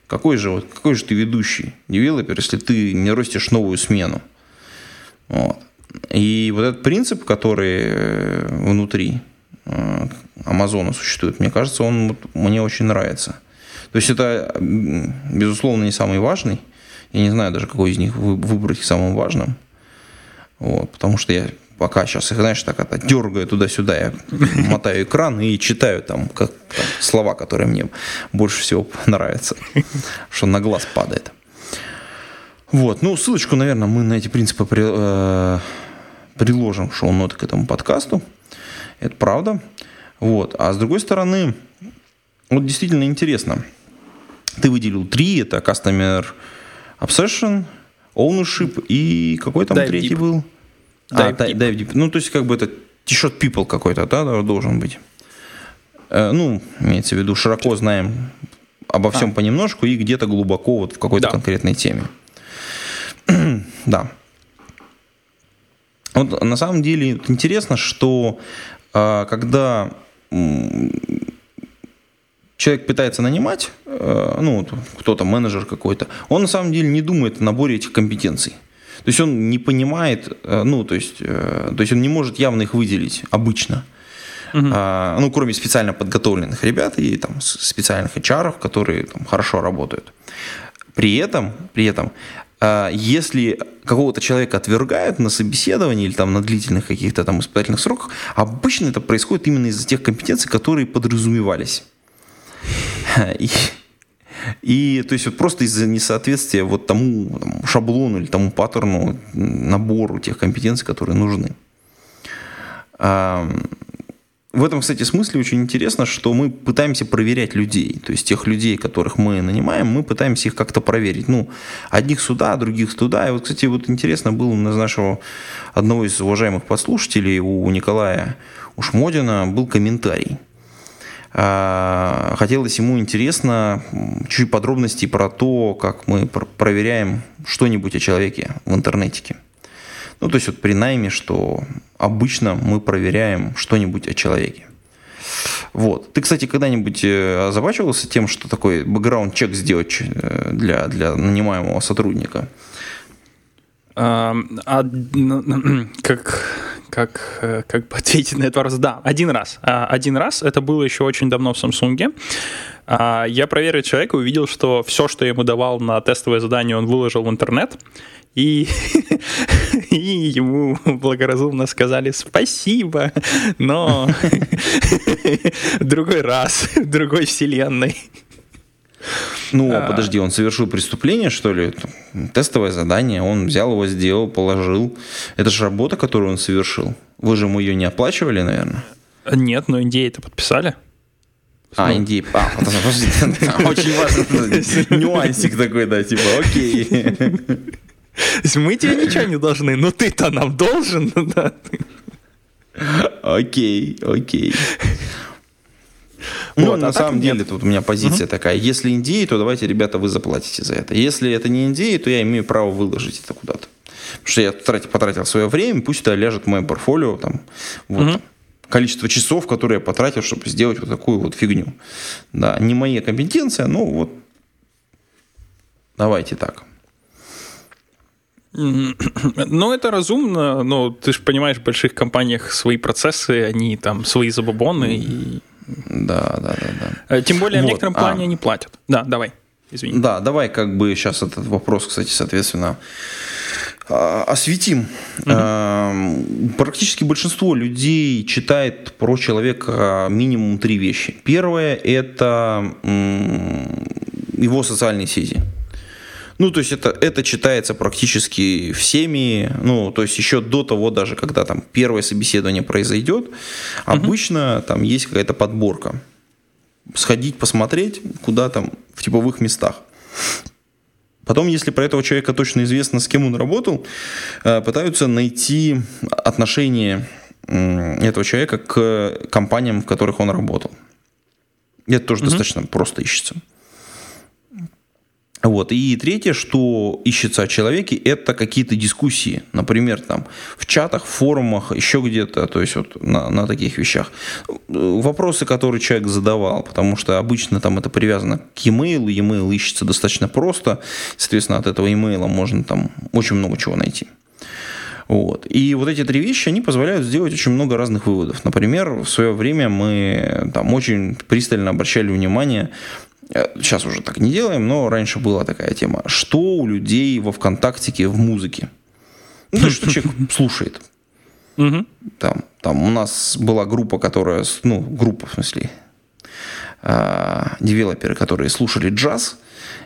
Speaker 1: Какой же, вот, какой же ты ведущий девелопер, если ты не растешь новую смену? Вот. И вот этот принцип, который э, внутри э, Амазона существует, мне кажется, он мне очень нравится. То есть это, безусловно, не самый важный. Я не знаю даже, какой из них выбрать самым важным. Вот, потому что я пока сейчас их, знаешь, так это дергаю туда-сюда, я мотаю экран и читаю там, как, там слова, которые мне больше всего нравятся, что на глаз падает. Вот, ну, ссылочку, наверное, мы на эти принципы при, э, приложим в шоу-ноты к этому подкасту. Это правда. Вот. А с другой стороны, вот действительно интересно – ты выделил три, это Customer Obsession, Ownership и какой там dive третий deep. был?
Speaker 2: Dive, а, deep.
Speaker 1: dive Deep. Ну, то есть, как бы это T-shirt people какой-то, да, должен быть. Э, ну, имеется в виду, широко знаем обо всем а. понемножку и где-то глубоко вот в какой-то да. конкретной теме. да. Вот на самом деле интересно, что э, когда человек пытается нанимать, э, ну, кто-то, менеджер какой-то, он на самом деле не думает о наборе этих компетенций. То есть он не понимает, э, ну, то есть, э, то есть он не может явно их выделить обычно. Угу. А, ну, кроме специально подготовленных ребят и там специальных HR, которые там, хорошо работают. При этом, при этом, если какого-то человека отвергают на собеседовании или там на длительных каких-то там испытательных сроках, обычно это происходит именно из-за тех компетенций, которые подразумевались. И, и то есть вот просто из-за несоответствия вот тому там, шаблону или тому паттерну, набору тех компетенций, которые нужны. В этом, кстати, смысле очень интересно, что мы пытаемся проверять людей. То есть тех людей, которых мы нанимаем, мы пытаемся их как-то проверить. Ну, одних сюда, других туда. И вот, кстати, вот интересно было из нашего одного из уважаемых подслушателей, у Николая Ушмодина, был комментарий – хотелось ему интересно чуть подробностей про то, как мы проверяем что-нибудь о человеке в интернете. Ну, то есть вот при найме, что обычно мы проверяем что-нибудь о человеке. Вот. Ты, кстати, когда-нибудь э, озабачивался тем, что такой бэкграунд-чек сделать э, для, для нанимаемого сотрудника?
Speaker 2: А, а, как как, э, как ответить на этот вопрос? Да, один раз. А, один раз, это было еще очень давно в Samsung. А, я проверил человека, увидел, что все, что я ему давал на тестовое задание, он выложил в интернет. И, и ему благоразумно сказали спасибо, но другой раз, другой вселенной.
Speaker 1: Ну, а... подожди, он совершил преступление, что ли? Тестовое задание, он взял его, сделал, положил. Это же работа, которую он совершил. Вы же ему ее не оплачивали, наверное?
Speaker 2: Нет, но NDA это подписали.
Speaker 1: А, ну. NDA, а, подожди, очень важный нюансик такой, да, типа, окей.
Speaker 2: Мы тебе ничего не должны, но ты-то нам должен, да.
Speaker 1: Окей, окей. Ну, вот, на а самом деле, нет. тут у меня позиция угу. такая. Если индии, то давайте, ребята, вы заплатите за это. Если это не индии, то я имею право выложить это куда-то. Потому что я тратил, потратил свое время, пусть это ляжет в моем портфолио. Там, вот, угу. Количество часов, которые я потратил, чтобы сделать вот такую вот фигню. Да, не моя компетенция, но вот Давайте так.
Speaker 2: Ну, это разумно, но ты же понимаешь, в больших компаниях свои процессы, они там свои забабоны. И...
Speaker 1: Да, да, да, да.
Speaker 2: Э, тем более вот. в некотором плане а. они платят. Да, давай. Извини.
Speaker 1: Да, давай как бы сейчас этот вопрос, кстати, соответственно, а, осветим. Угу. Практически большинство людей читает про человека минимум три вещи. Первое – это его социальные сети. Ну, то есть это, это читается практически всеми, ну, то есть еще до того даже, когда там первое собеседование произойдет, угу. обычно там есть какая-то подборка. Сходить, посмотреть, куда там, в типовых местах. Потом, если про этого человека точно известно, с кем он работал, э, пытаются найти отношение этого человека к компаниям, в которых он работал. И это тоже угу. достаточно просто ищется. Вот. И третье, что ищется о человеке, это какие-то дискуссии. Например, там, в чатах, в форумах, еще где-то, то есть вот на, на таких вещах. Вопросы, которые человек задавал, потому что обычно там это привязано к e-mail, e-mail ищется достаточно просто, соответственно, от этого e-mail можно там очень много чего найти. Вот. И вот эти три вещи, они позволяют сделать очень много разных выводов. Например, в свое время мы там очень пристально обращали внимание Сейчас уже так не делаем, но раньше была такая тема. Что у людей во ВКонтактике в музыке? Ну, то, что человек слушает. Там, там у нас была группа, которая, ну, группа, в смысле, а, девелоперы, которые слушали джаз,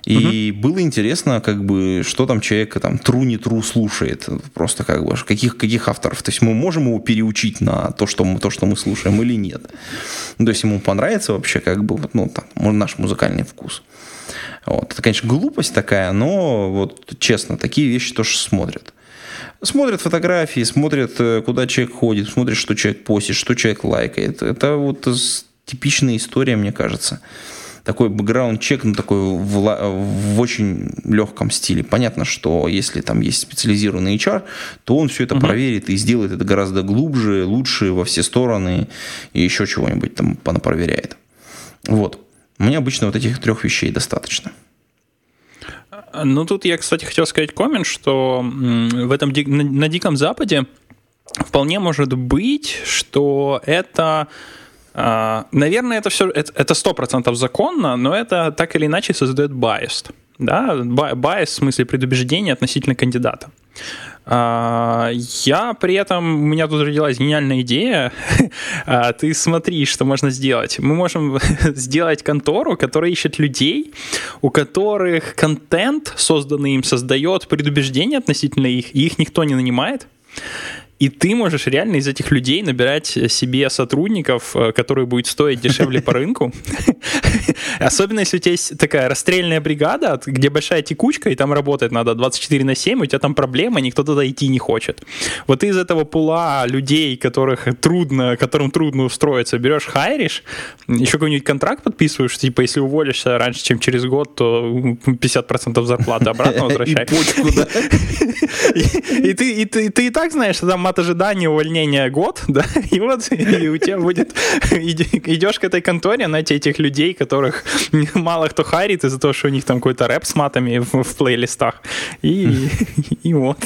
Speaker 1: и угу. было интересно, как бы, что там человек там тру не тру слушает, просто как бы каких каких авторов. То есть мы можем его переучить на то, что мы то, что мы слушаем, или нет. Ну, то есть ему понравится вообще как бы ну там наш музыкальный вкус. Вот. Это, конечно, глупость такая, но вот честно, такие вещи тоже смотрят. Смотрят фотографии, смотрят, э, куда человек ходит, смотрят, что человек постит, что человек лайкает. Это вот типичная история, мне кажется такой бэкграунд-чек, ну, такой в, в очень легком стиле. Понятно, что если там есть специализированный HR, то он все это угу. проверит и сделает это гораздо глубже, лучше во все стороны и еще чего-нибудь там проверяет. Вот. Мне обычно вот этих трех вещей достаточно.
Speaker 2: Ну, тут я, кстати, хотел сказать коммент, что в этом на, Диком Западе вполне может быть, что это а, наверное, это все, это сто процентов законно, но это так или иначе создает bias. Да, bias в смысле предубеждения относительно кандидата. А, я при этом, у меня тут родилась гениальная идея. А, ты смотри, что можно сделать. Мы можем сделать контору, которая ищет людей, у которых контент, созданный им, создает предубеждение относительно их, и их никто не нанимает. И ты можешь реально из этих людей набирать себе сотрудников, э, которые будут стоить дешевле по рынку. Особенно если у тебя есть такая расстрельная бригада, где большая текучка, и там работать надо 24 на 7, у тебя там проблема, никто туда идти не хочет. Вот ты из этого пула людей, которых трудно, которым трудно устроиться, берешь, хайришь, еще какой-нибудь контракт подписываешь, типа, если уволишься раньше, чем через год, то 50% зарплаты обратно возвращай. И почку, да? И ты и так знаешь, что там мат ожидания увольнения год, да, и вот и у тебя будет, идешь к этой конторе, найти этих людей, которых мало кто харит из-за того, что у них там какой-то рэп с матами в, в плейлистах, и, и вот.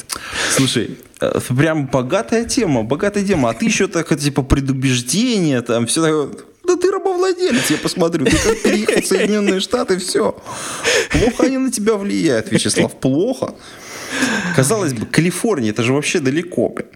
Speaker 1: Слушай, э, прям богатая тема, богатая тема, а ты еще так, типа, предубеждение, там, все такое, да ты рабовладелец, я посмотрю, ты как переехал в Соединенные Штаты, все. Плохо они на тебя влияют, Вячеслав, плохо. Казалось бы, Калифорния, это же вообще далеко. Блин.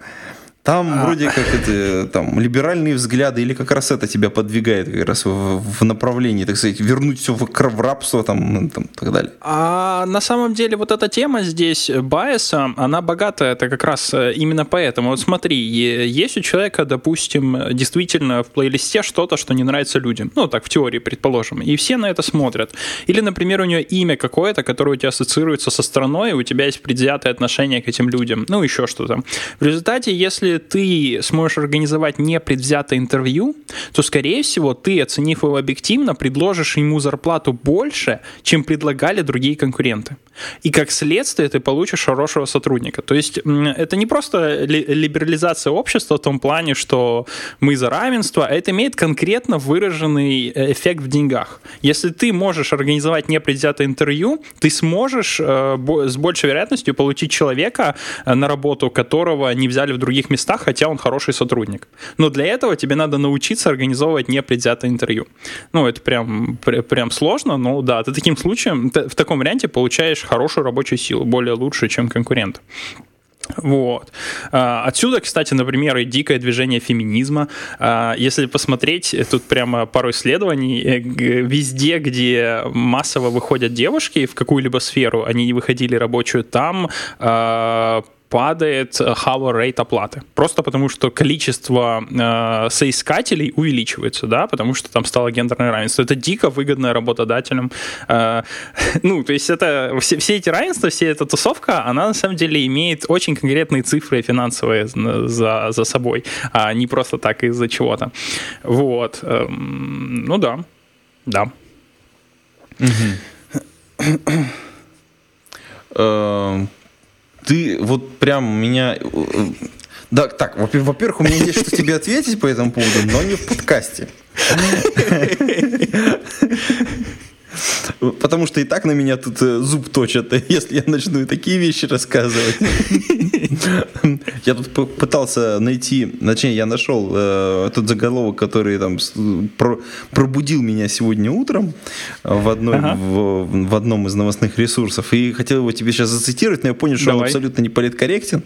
Speaker 1: Там а... вроде как это, там, либеральные взгляды, или как раз это тебя подвигает как раз в, в направлении, так сказать, вернуть все в, в рабство там, ну, там, так далее.
Speaker 2: А на самом деле вот эта тема здесь байеса, она богатая, это как раз э, именно поэтому. Вот смотри, есть у человека, допустим, действительно в плейлисте что-то, что не нравится людям. Ну, так, в теории, предположим. И все на это смотрят. Или, например, у нее имя какое-то, которое у тебя ассоциируется со страной, и у тебя есть предвзятое отношение к этим людям. Ну, еще что-то. В результате, если ты сможешь организовать непредвзятое интервью, то, скорее всего, ты, оценив его объективно, предложишь ему зарплату больше, чем предлагали другие конкуренты. И как следствие ты получишь хорошего сотрудника. То есть это не просто либерализация общества в том плане, что мы за равенство, а это имеет конкретно выраженный э, эффект в деньгах. Если ты можешь организовать непредвзятое интервью, ты сможешь э, с большей вероятностью получить человека э, на работу, которого не взяли в других местах, хотя он хороший сотрудник. Но для этого тебе надо научиться организовывать непредвзятое интервью. Ну, это прям, прям сложно, но да, ты таким случаем, в таком варианте получаешь хорошую рабочую силу, более лучшую, чем конкурент. Вот. А, отсюда, кстати, например, и дикое движение феминизма. А, если посмотреть, тут прямо пару исследований, э, везде, где массово выходят девушки в какую-либо сферу, они не выходили рабочую, там а, падает hour rate оплаты. Просто потому, что количество э, соискателей увеличивается, да, потому что там стало гендерное равенство. Это дико выгодно работодателям. Э, ну, то есть это все, все эти равенства, вся эта тусовка, она на самом деле имеет очень конкретные цифры финансовые за, за собой, а не просто так из-за чего-то. Вот. Эм, ну да, да.
Speaker 1: Эм, ты вот прям меня... Э, да, так, во-первых, у меня есть что тебе ответить по этому поводу, но не в подкасте. Потому что и так на меня тут э, зуб точат, если я начну и такие вещи рассказывать. Я тут пытался найти, точнее, я нашел э, тот заголовок, который там про, пробудил меня сегодня утром в, одной, ага. в, в одном из новостных ресурсов. И хотел его тебе сейчас зацитировать, но я понял, что Давай. он абсолютно не политкорректен.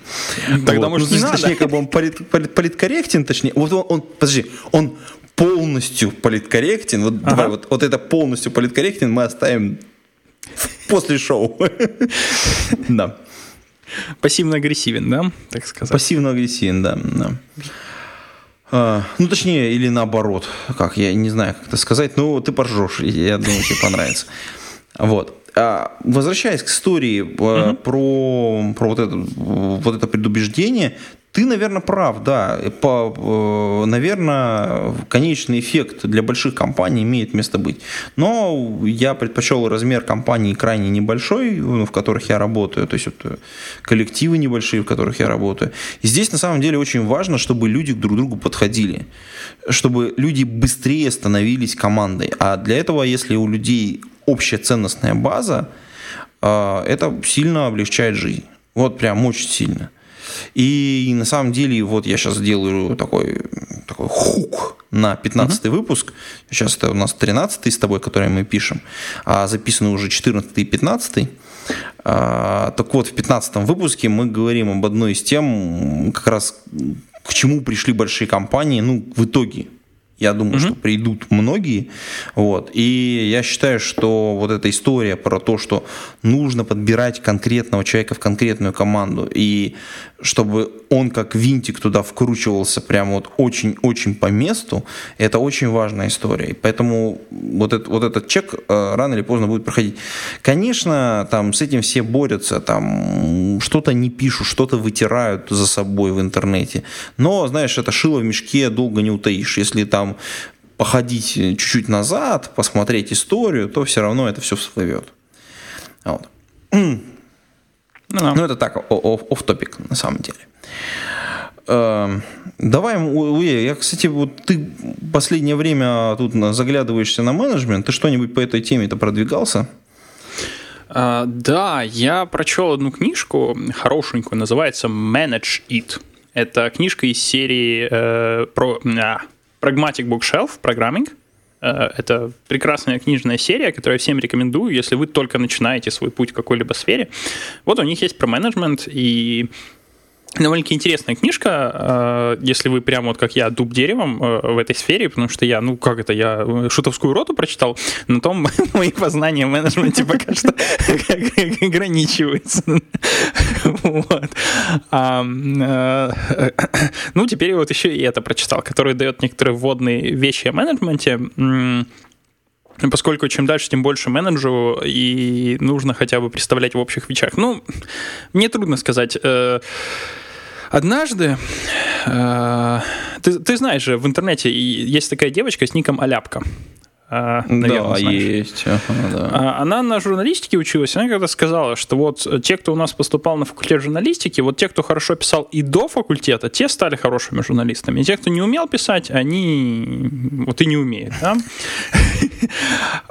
Speaker 2: Тогда, вот. может, ну, не
Speaker 1: Точнее,
Speaker 2: надо.
Speaker 1: как бы он полит, полит, политкорректен, точнее. Вот он, он, подожди, он полностью политкорректен. Вот ага. давай, вот, вот это полностью политкорректен мы оставим после шоу.
Speaker 2: Да. Пассивно-агрессивен, да, так сказать?
Speaker 1: Пассивно-агрессивен, да. да. А, ну, точнее, или наоборот. Как, я не знаю, как это сказать. Ну, ты поржешь, я думаю, тебе понравится. Вот. А, возвращаясь к истории угу. про, про вот, это, вот это предубеждение, ты, наверное, прав, да. По, э, наверное, конечный эффект для больших компаний имеет место быть. Но я предпочел размер компании крайне небольшой, ну, в которых я работаю, то есть вот э, коллективы небольшие, в которых я работаю. И здесь на самом деле очень важно, чтобы люди друг к другу подходили, чтобы люди быстрее становились командой. А для этого, если у людей общая ценностная база, э, это сильно облегчает жизнь. Вот прям очень сильно. И на самом деле, вот я сейчас делаю такой, такой хук на 15 uh-huh. выпуск. Сейчас это у нас 13 с тобой, который мы пишем, а записаны уже 14 и 15. А, так вот, в 15 выпуске мы говорим об одной из тем, как раз к чему пришли большие компании, ну, в итоге я думаю, угу. что придут многие. Вот. И я считаю, что вот эта история про то, что нужно подбирать конкретного человека в конкретную команду, и чтобы он как винтик туда вкручивался прямо вот очень-очень по месту, это очень важная история. И поэтому вот, это, вот этот чек э, рано или поздно будет проходить. Конечно, там с этим все борются, там что-то не пишут, что-то вытирают за собой в интернете. Но, знаешь, это шило в мешке долго не утаишь. Если там походить чуть-чуть назад, посмотреть историю, то все равно это все всплывет. Вот. Ну, да. ну это так, оф топик на самом деле. Эм, давай, я, кстати, вот ты последнее время тут заглядываешься на менеджмент, ты что-нибудь по этой теме-то продвигался?
Speaker 2: Uh, да, я прочел одну книжку хорошенькую, называется Manage It. Это книжка из серии э, про а, Pragmatic Bookshelf, программинг. Э, это прекрасная книжная серия, которую я всем рекомендую, если вы только начинаете свой путь в какой-либо сфере. Вот у них есть про менеджмент, и довольно-таки интересная книжка, э, если вы прямо вот как я дуб деревом э, в этой сфере, потому что я, ну как это, я шутовскую роту прочитал, на том мои познания в менеджменте пока что ограничиваются. А, ну, теперь вот еще и это прочитал, который дает некоторые вводные вещи о менеджменте, поскольку чем дальше, тем больше менеджеру, и нужно хотя бы представлять в общих вещах. Ну, мне трудно сказать. Однажды, э, Ты, ты знаешь же, в интернете есть такая девочка с ником Аляпка.
Speaker 1: А, наверное, да, знаешь. есть. Ага,
Speaker 2: да. А, она на журналистике училась, она когда сказала, что вот те, кто у нас поступал на факультет журналистики, вот те, кто хорошо писал и до факультета, те стали хорошими журналистами. И те, кто не умел писать, они вот и не умеют. Да?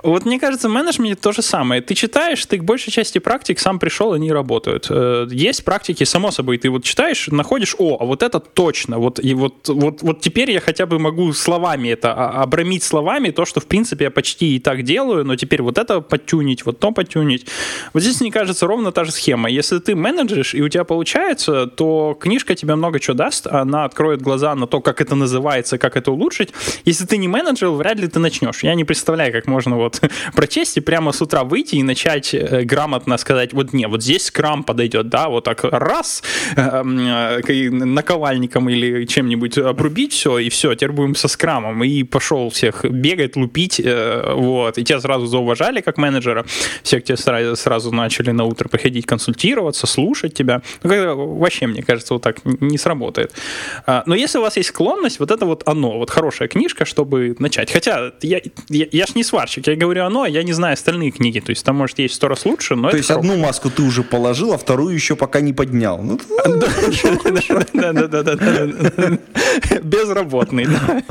Speaker 2: Вот мне кажется, в менеджменте то же самое. Ты читаешь, ты к большей части практик сам пришел, они работают. Э, есть практики, само собой, ты вот читаешь, находишь, о, а вот это точно, вот, и вот, вот, вот теперь я хотя бы могу словами это, а, обрамить словами то, что в принципе принципе, я почти и так делаю, но теперь вот это подтюнить, вот то подтюнить. Вот здесь, мне кажется, ровно та же схема. Если ты менеджеришь, и у тебя получается, то книжка тебе много чего даст, она откроет глаза на то, как это называется, как это улучшить. Если ты не менеджер, вряд ли ты начнешь. Я не представляю, как можно вот прочесть и прямо с утра выйти и начать э, грамотно сказать, вот не, вот здесь скрам подойдет, да, вот так раз э, э, наковальником или чем-нибудь обрубить все, и все, теперь будем со скрамом. И пошел всех бегать, лупить, ходить, э, вот, и тебя сразу зауважали как менеджера, все к тебе сразу, сразу начали на утро приходить консультироваться, слушать тебя. Ну, когда, вообще, мне кажется, вот так не сработает. А, но если у вас есть склонность, вот это вот оно, вот хорошая книжка, чтобы начать. Хотя я, я, я ж не сварщик, я говорю оно, а я не знаю остальные книги, то есть там, может, есть сто раз лучше, но
Speaker 1: То есть одну маску ты уже положил, а вторую еще пока не поднял. Ну,
Speaker 2: да-да-да. Безработный, да.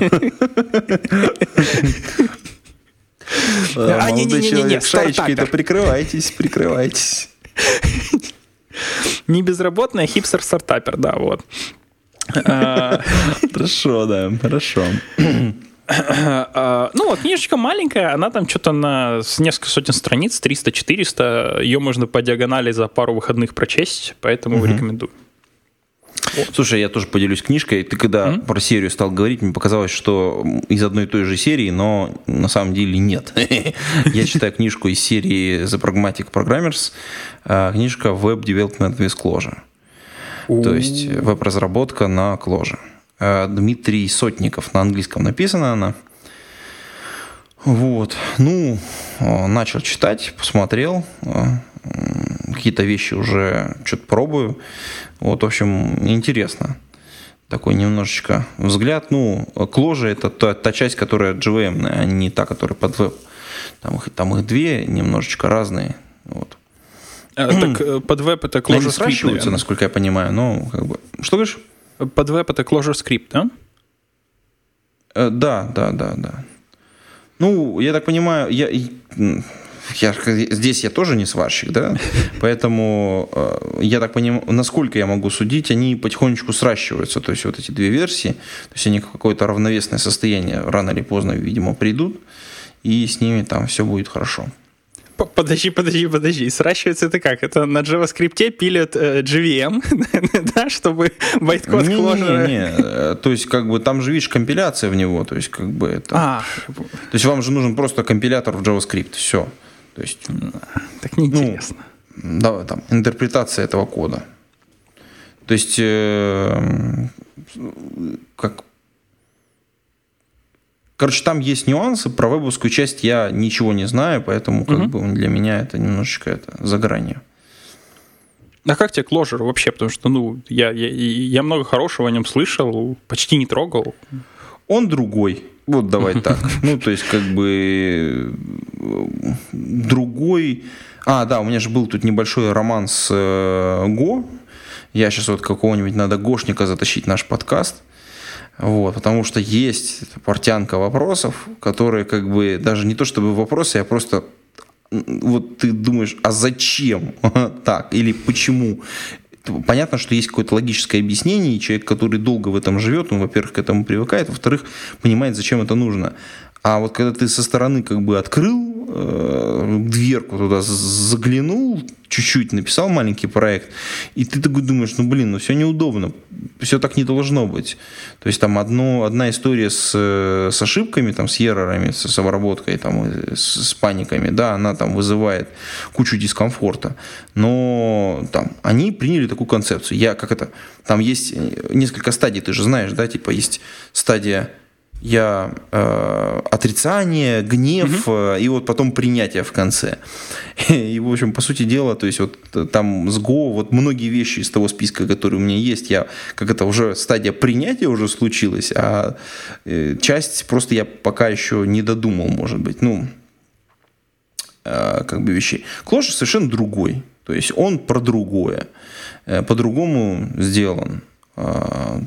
Speaker 1: А, не, не, не, не, шаечкой-то прикрывайтесь, прикрывайтесь.
Speaker 2: Не безработный, а хипстер-стартапер, да, вот.
Speaker 1: А, хорошо, да, хорошо.
Speaker 2: А, ну, вот книжечка маленькая, она там что-то на несколько сотен страниц, 300-400. Ее можно по диагонали за пару выходных прочесть, поэтому рекомендую.
Speaker 1: Слушай, я тоже поделюсь книжкой. Ты когда mm-hmm. про серию стал говорить, мне показалось, что из одной и той же серии, но на самом деле нет. Я читаю книжку из серии The Pragmatic Programmers, а, книжка Web Development with Clojure. То есть веб-разработка на Clojure. А, Дмитрий Сотников на английском написана она. Вот. Ну, а, начал читать, посмотрел. Какие-то вещи уже что-то пробую. Вот, в общем, интересно. Такой немножечко взгляд. Ну, кложа это та, та часть, которая GVM, а не та, которая под веб. Там их, там их две, немножечко разные. Вот.
Speaker 2: А, так э, под веб это Clojure
Speaker 1: Script, наверное. насколько я понимаю. Ну, как бы... Что говоришь?
Speaker 2: Под веб это Clojure Script, да?
Speaker 1: Э, да, да, да, да. Ну, я так понимаю, я, я, здесь я тоже не сварщик, да, поэтому э, я так понимаю, насколько я могу судить, они потихонечку сращиваются, то есть вот эти две версии, то есть они в какое-то равновесное состояние рано или поздно, видимо, придут, и с ними там все будет хорошо.
Speaker 2: Подожди, подожди, подожди. Сращивается это как? Это на JavaScript пилят э, JVM, да, чтобы байткод не,
Speaker 1: не, не, То есть, как бы там же, видишь, компиляция в него. То есть, как бы это. А. То есть, вам же нужен просто компилятор в JavaScript. Все. То есть,
Speaker 2: так неинтересно.
Speaker 1: Ну, да, там, интерпретация этого кода. То есть, э, как Короче, там есть нюансы. Про вебовскую часть я ничего не знаю, поэтому как угу. бы для меня это немножечко это за гранью.
Speaker 2: А как тебе Clojure вообще? Потому что, ну, я, я, я много хорошего о нем слышал, почти не трогал.
Speaker 1: Он другой. Вот давай так. Ну, то есть, как бы другой. А, да, у меня же был тут небольшой роман с э, Го. Я сейчас вот какого-нибудь надо гошника затащить наш подкаст. Вот, потому что есть портянка вопросов, которые как бы даже не то чтобы вопросы, а просто вот ты думаешь, а зачем так или почему? Понятно, что есть какое-то логическое объяснение, и человек, который долго в этом живет, он, во-первых, к этому привыкает, во-вторых, понимает, зачем это нужно. А вот когда ты со стороны как бы открыл дверку туда, заглянул, чуть-чуть написал маленький проект, и ты такой думаешь, ну блин, ну все неудобно, все так не должно быть. То есть там одно, одна история с, с ошибками, там, с ерорами, с, с обработкой, там, с, с паниками, да, она там вызывает кучу дискомфорта. Но там они приняли такую концепцию. Я как это, там есть несколько стадий, ты же знаешь, да, типа есть стадия я э, отрицание, гнев угу. э, и вот потом принятие в конце. И, в общем, по сути дела, то есть вот там с Go, вот многие вещи из того списка, которые у меня есть, я, как это уже стадия принятия уже случилась, а э, часть просто я пока еще не додумал, может быть, ну, э, как бы вещей. Клош совершенно другой, то есть он про другое, э, по-другому сделан, э,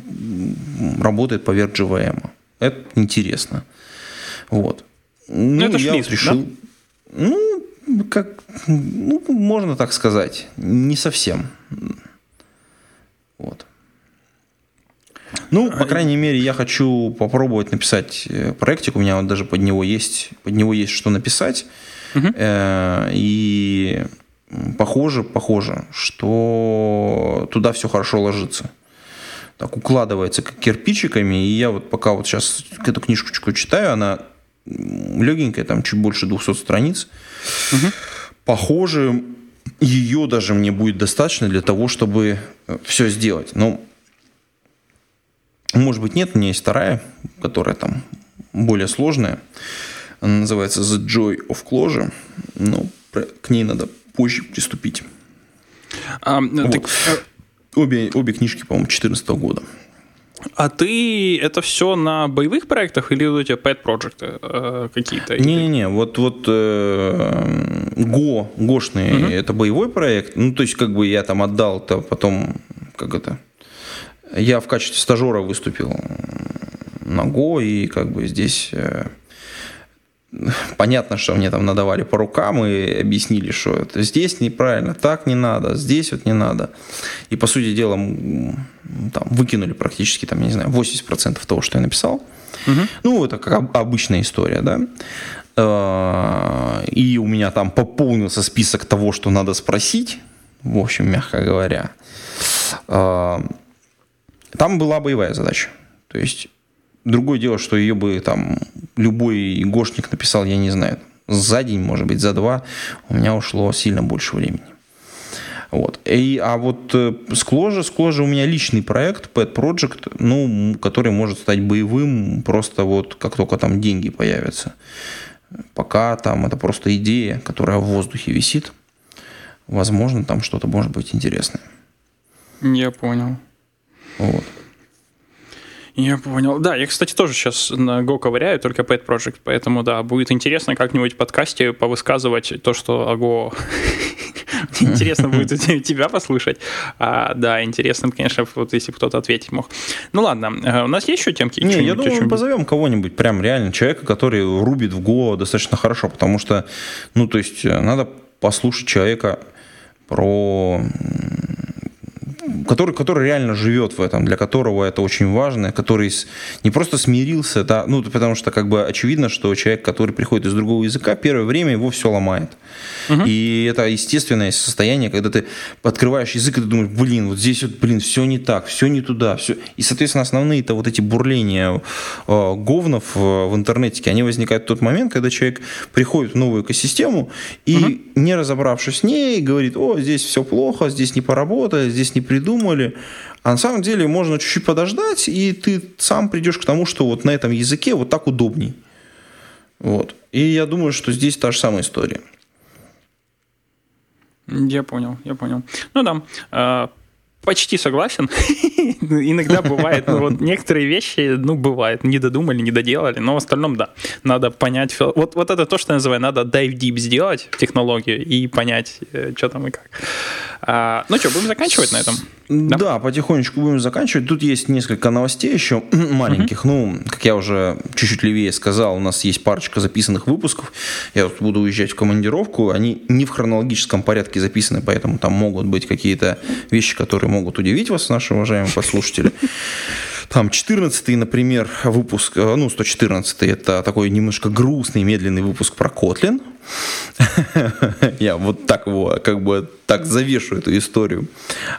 Speaker 1: работает поверх JVM. Это интересно. Вот. Ну,
Speaker 2: это
Speaker 1: я вот решил.
Speaker 2: Да?
Speaker 1: Ну, как, ну, можно так сказать, не совсем. Вот. Ну, по крайней мере, я хочу попробовать написать э, проектик. У меня вот даже под него есть, под него есть что написать. Угу. И похоже, похоже, что туда все хорошо ложится так укладывается как кирпичиками, и я вот пока вот сейчас эту книжечку читаю, она легенькая, там чуть больше 200 страниц. Угу. Похоже, ее даже мне будет достаточно для того, чтобы э, все сделать. Ну, может быть, нет, у меня есть вторая, которая там более сложная. Она называется The Joy of Closure. Ну, к ней надо позже приступить.
Speaker 2: А, вот. так, э,
Speaker 1: Обе, обе книжки, по-моему, 2014 года.
Speaker 2: А ты это все на боевых проектах или у тебя pet проекты э, какие-то?
Speaker 1: Не-не-не, вот, вот э, Go, Гошный, угу. это боевой проект. Ну, то есть, как бы я там отдал, то потом, как это, я в качестве стажера выступил на Go, и как бы здесь э, понятно, что мне там надавали по рукам и объяснили, что это здесь неправильно, так не надо, здесь вот не надо. И, по сути дела, там, выкинули практически, там, я не знаю, 80% того, что я написал. Угу. Ну, это как обычная история, да. Э, и у меня там пополнился список того, что надо спросить, в общем, мягко говоря. Э, там была боевая задача. То есть Другое дело, что ее бы там любой гошник написал, я не знаю, за день, может быть, за два, у меня ушло сильно больше времени. Вот. И, а вот э, Скложа, Скложа у меня личный проект, Pet Project, ну, который может стать боевым просто вот как только там деньги появятся. Пока там это просто идея, которая в воздухе висит. Возможно, там что-то может быть интересное.
Speaker 2: Я понял.
Speaker 1: Вот.
Speaker 2: Я понял. Да, я, кстати, тоже сейчас на Go ковыряю, только Pet Project, поэтому, да, будет интересно как-нибудь в подкасте повысказывать то, что о Go интересно будет тебя послушать. А, да, интересно, конечно, вот если кто-то ответить мог. Ну ладно, э, у нас есть еще темки?
Speaker 1: Не, я думаю, мы позовем кого-нибудь, прям реально человека, который рубит в Go достаточно хорошо, потому что, ну, то есть, э, надо послушать человека про который, который реально живет в этом, для которого это очень важно, который не просто смирился, да, ну, потому что как бы очевидно, что человек, который приходит из другого языка, первое время его все ломает. Угу. И это естественное состояние, когда ты открываешь язык, и ты думаешь, блин, вот здесь вот, блин, все не так, все не туда, все. И, соответственно, основные это вот эти бурления э, говнов э, в интернете, они возникают в тот момент, когда человек приходит в новую экосистему и, угу. не разобравшись с ней, говорит, о, здесь все плохо, здесь не поработает, здесь не придумали. А на самом деле можно чуть-чуть подождать, и ты сам придешь к тому, что вот на этом языке вот так удобней. Вот. И я думаю, что здесь та же самая история.
Speaker 2: Я понял, я понял. Ну да, а, почти согласен. Иногда бывает, ну вот некоторые вещи, ну бывает, не додумали, не доделали, но в остальном да, надо понять. Вот, вот это то, что я называю, надо dive deep сделать в технологию и понять, э, что там и как. А, ну что, будем заканчивать на этом?
Speaker 1: Да? да, потихонечку будем заканчивать. Тут есть несколько новостей еще маленьких. Ну, как я уже чуть-чуть левее сказал, у нас есть парочка записанных выпусков. Я вот буду уезжать в командировку. Они не в хронологическом порядке записаны, поэтому там могут быть какие-то вещи, которые могут удивить вас, наши уважаемые послушатели. Там 14 например, выпуск, э, ну, 114 это такой немножко грустный, медленный выпуск про Kotlin. Я вот так его, как бы так завешу эту историю.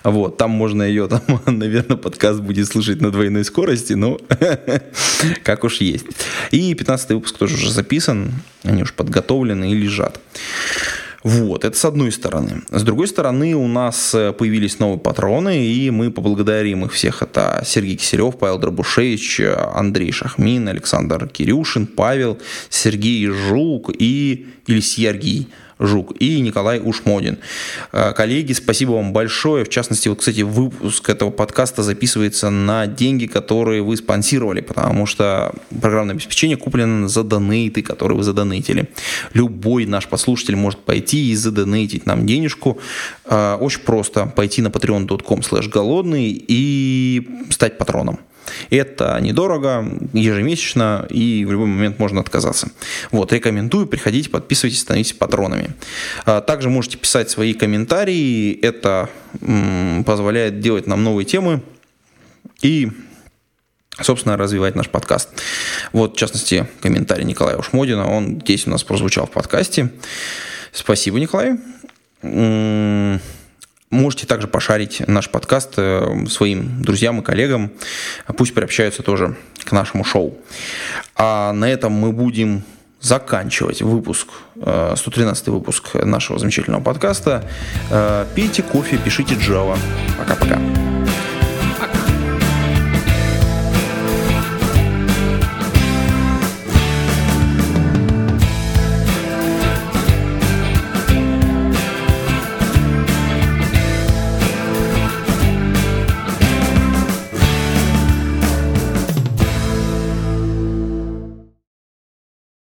Speaker 1: Вот, там можно ее, там, наверное, подкаст будет слушать на двойной скорости, но как уж есть. И 15 выпуск тоже уже записан, они уж подготовлены и лежат. Вот, это с одной стороны. С другой стороны, у нас э, появились новые патроны, и мы поблагодарим их всех. Это Сергей Киселев, Павел Дробушевич, Андрей Шахмин, Александр Кирюшин, Павел, Сергей Жук и или Сергей Жук и Николай Ушмодин. Э, коллеги, спасибо вам большое. В частности, вот, кстати, выпуск этого подкаста записывается на деньги, которые вы спонсировали, потому что программное обеспечение куплено за донейты, которые вы задонейтили. Любой наш послушатель может пойти и задонейтить нам денежку. Э, очень просто. Пойти на patreon.com голодный и стать патроном. Это недорого, ежемесячно, и в любой момент можно отказаться. Вот, рекомендую, приходите, подписывайтесь, становитесь патронами. А, также можете писать свои комментарии, это позволяет делать нам новые темы и собственно, развивать наш подкаст. Вот, в частности, комментарий Николая Ушмодина, он здесь у нас прозвучал в подкасте. Спасибо, Николай. Можете также пошарить наш подкаст э, своим друзьям и коллегам. Пусть приобщаются тоже к нашему шоу. А на этом мы будем заканчивать выпуск, 113 э, выпуск нашего замечательного подкаста. Э, пейте кофе, пишите Java. Пока-пока.